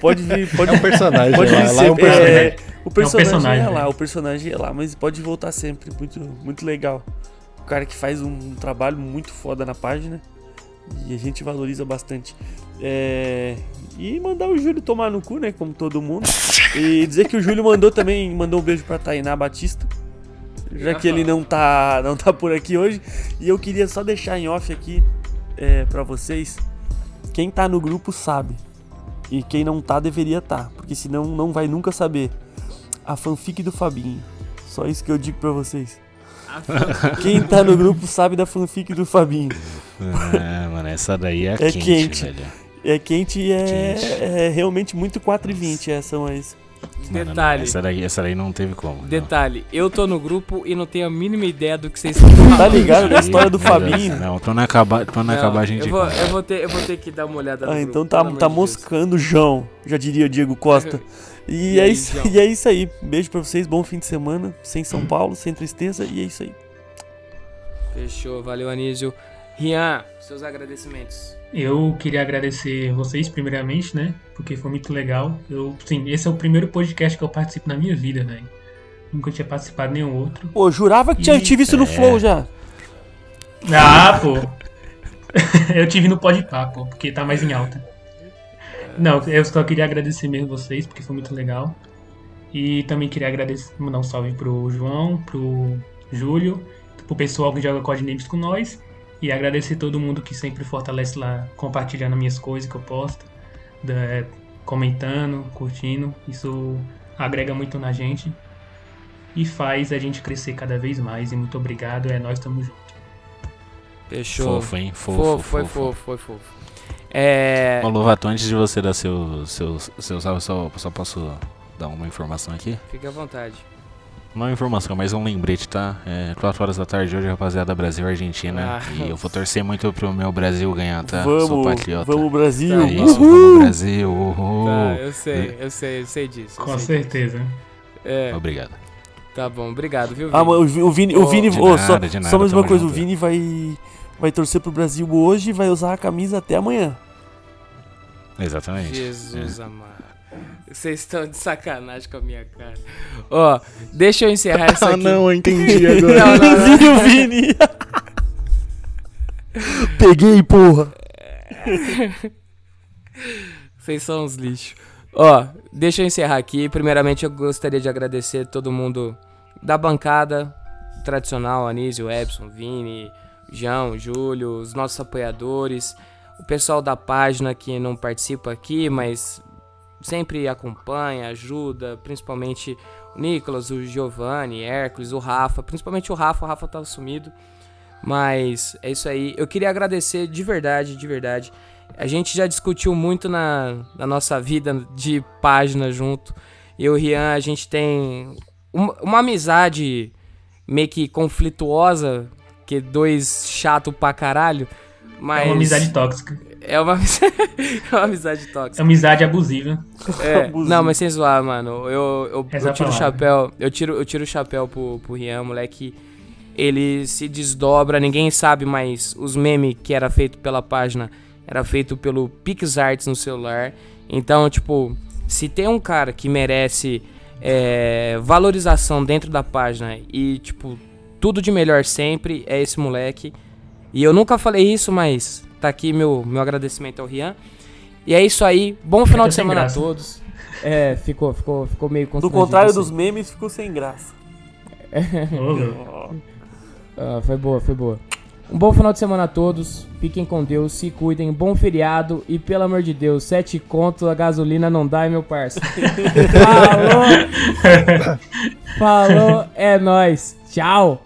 Pode vir, pode É um personagem Pode lá, vir lá é um personagem. é, o personagem, personagem, é lá, né? o personagem é lá, mas pode voltar sempre. Muito, muito legal. O cara que faz um trabalho muito foda na página e a gente valoriza bastante. É, e mandar o Júlio tomar no cu, né? Como todo mundo. E dizer que o Júlio mandou também, mandou um beijo pra Tainá Batista. Já que ele não tá, não tá por aqui hoje. E eu queria só deixar em off aqui é, para vocês. Quem tá no grupo sabe. E quem não tá deveria tá. Porque senão não vai nunca saber. A fanfic do Fabinho. Só isso que eu digo pra vocês. Quem tá no grupo sabe da fanfic do Fabinho. É, mano, essa daí é, É quente, quente. velho. É quente e é, Quente. é realmente muito 4 e 20 essa, mas. Mano, Detalhe. Essa daí, essa daí não teve como. não. Detalhe, eu tô no grupo e não tenho a mínima ideia do que vocês estão falando. Tá ligado da história do Fabinho? Não, pra não acabar, pra não Não, acabar a gente. eu vou, eu, vou ter, eu vou ter que dar uma olhada no Ah, grupo, então tá, amor tá de Deus. moscando o João, já diria o Diego Costa. E, E é aí, isso, e é isso aí. Beijo pra vocês, bom fim de semana. Sem São Paulo, sem tristeza, e é isso aí. Fechou, valeu Anísio. Rian, seus agradecimentos. Eu queria agradecer vocês primeiramente, né? Porque foi muito legal. Eu, sim, esse é o primeiro podcast que eu participo na minha vida, velho. Nunca tinha participado de nenhum outro. Pô, jurava que tinha Ih, tive isso no é. Flow já. Ah, pô. eu tive no Podpah, pô, porque tá mais em alta. Não, eu só queria agradecer mesmo vocês, porque foi muito legal. E também queria agradecer, mandar um salve pro João, pro Júlio, pro pessoal que joga Codenames com nós. E agradecer todo mundo que sempre fortalece lá, compartilhando minhas coisas que eu posto, da- comentando, curtindo. Isso agrega muito na gente e faz a gente crescer cada vez mais. E muito obrigado, é nós estamos juntos. Fechou. Fofo, hein? Fofo, Fofo, foi fofo. fofo, foi fofo. É. Ô, Lovato, antes de você dar seu, seu, seu salve, só, só posso dar uma informação aqui? Fique à vontade. Não é uma informação, mas um lembrete, tá? É 4 horas da tarde hoje, rapaziada, Brasil e Argentina. Ah. E eu vou torcer muito pro meu Brasil ganhar, tá? Sou Vamos, patriota. vamos Brasil. Tá É isso, vamos Brasil. Uhul. Tá, eu sei, eu sei, eu sei disso. eu Com sei certeza. disso. É, Obrigado. tá bom, obrigado, viu, Ah, Vini? mas o Vi- o Vini, o Vini, de ô, só, nada, nada, só mais uma coisa, o junto. Vini vai vai torcer pro Brasil hoje e vai usar a camisa até amanhã. Exatamente. Jesus amado. Vocês estão de sacanagem com a minha cara. Ó, deixa eu encerrar essa Ah, aqui. não, eu entendi agora. Não, não, não. Vini, o Vini. Peguei, porra. Vocês são uns lixos. Ó, deixa eu encerrar aqui. Primeiramente, eu gostaria de agradecer todo mundo da bancada tradicional, Anísio, Epson, Vini, João, Júlio, os nossos apoiadores, o pessoal da página que não participa aqui, mas sempre acompanha, ajuda, principalmente o Nicolas, o Giovanni, Hércules, o Rafa, principalmente o Rafa, o Rafa tava sumido. Mas é isso aí. Eu queria agradecer de verdade, de verdade. A gente já discutiu muito na, na nossa vida de página junto. Eu e o Rian, a gente tem uma, uma amizade meio que conflituosa, que dois chato pra caralho. Mas É uma amizade tóxica. É uma, amizade- é uma amizade É tóxica. amizade abusiva. É, Abusivo. não, mas sem zoar, mano. Eu, eu, Essa eu tiro o palavra. chapéu. Eu tiro, eu tiro o chapéu pro, pro Rian, moleque. Ele se desdobra, ninguém sabe mais os memes que era feito pela página. Era feito pelo PixArts no celular. Então, tipo, se tem um cara que merece é, valorização dentro da página e, tipo, tudo de melhor sempre, é esse moleque. E eu nunca falei isso, mas tá aqui meu, meu agradecimento ao Rian. E é isso aí. Bom final de sem semana graça. a todos. É, ficou, ficou, ficou meio Do contrário assim. dos memes, ficou sem graça. Louco. Ah, foi boa, foi boa. Um bom final de semana a todos. Fiquem com Deus, se cuidem. Bom feriado. E pelo amor de Deus, sete conto a gasolina não dá, meu parça. Falou! Falou, é nóis. Tchau!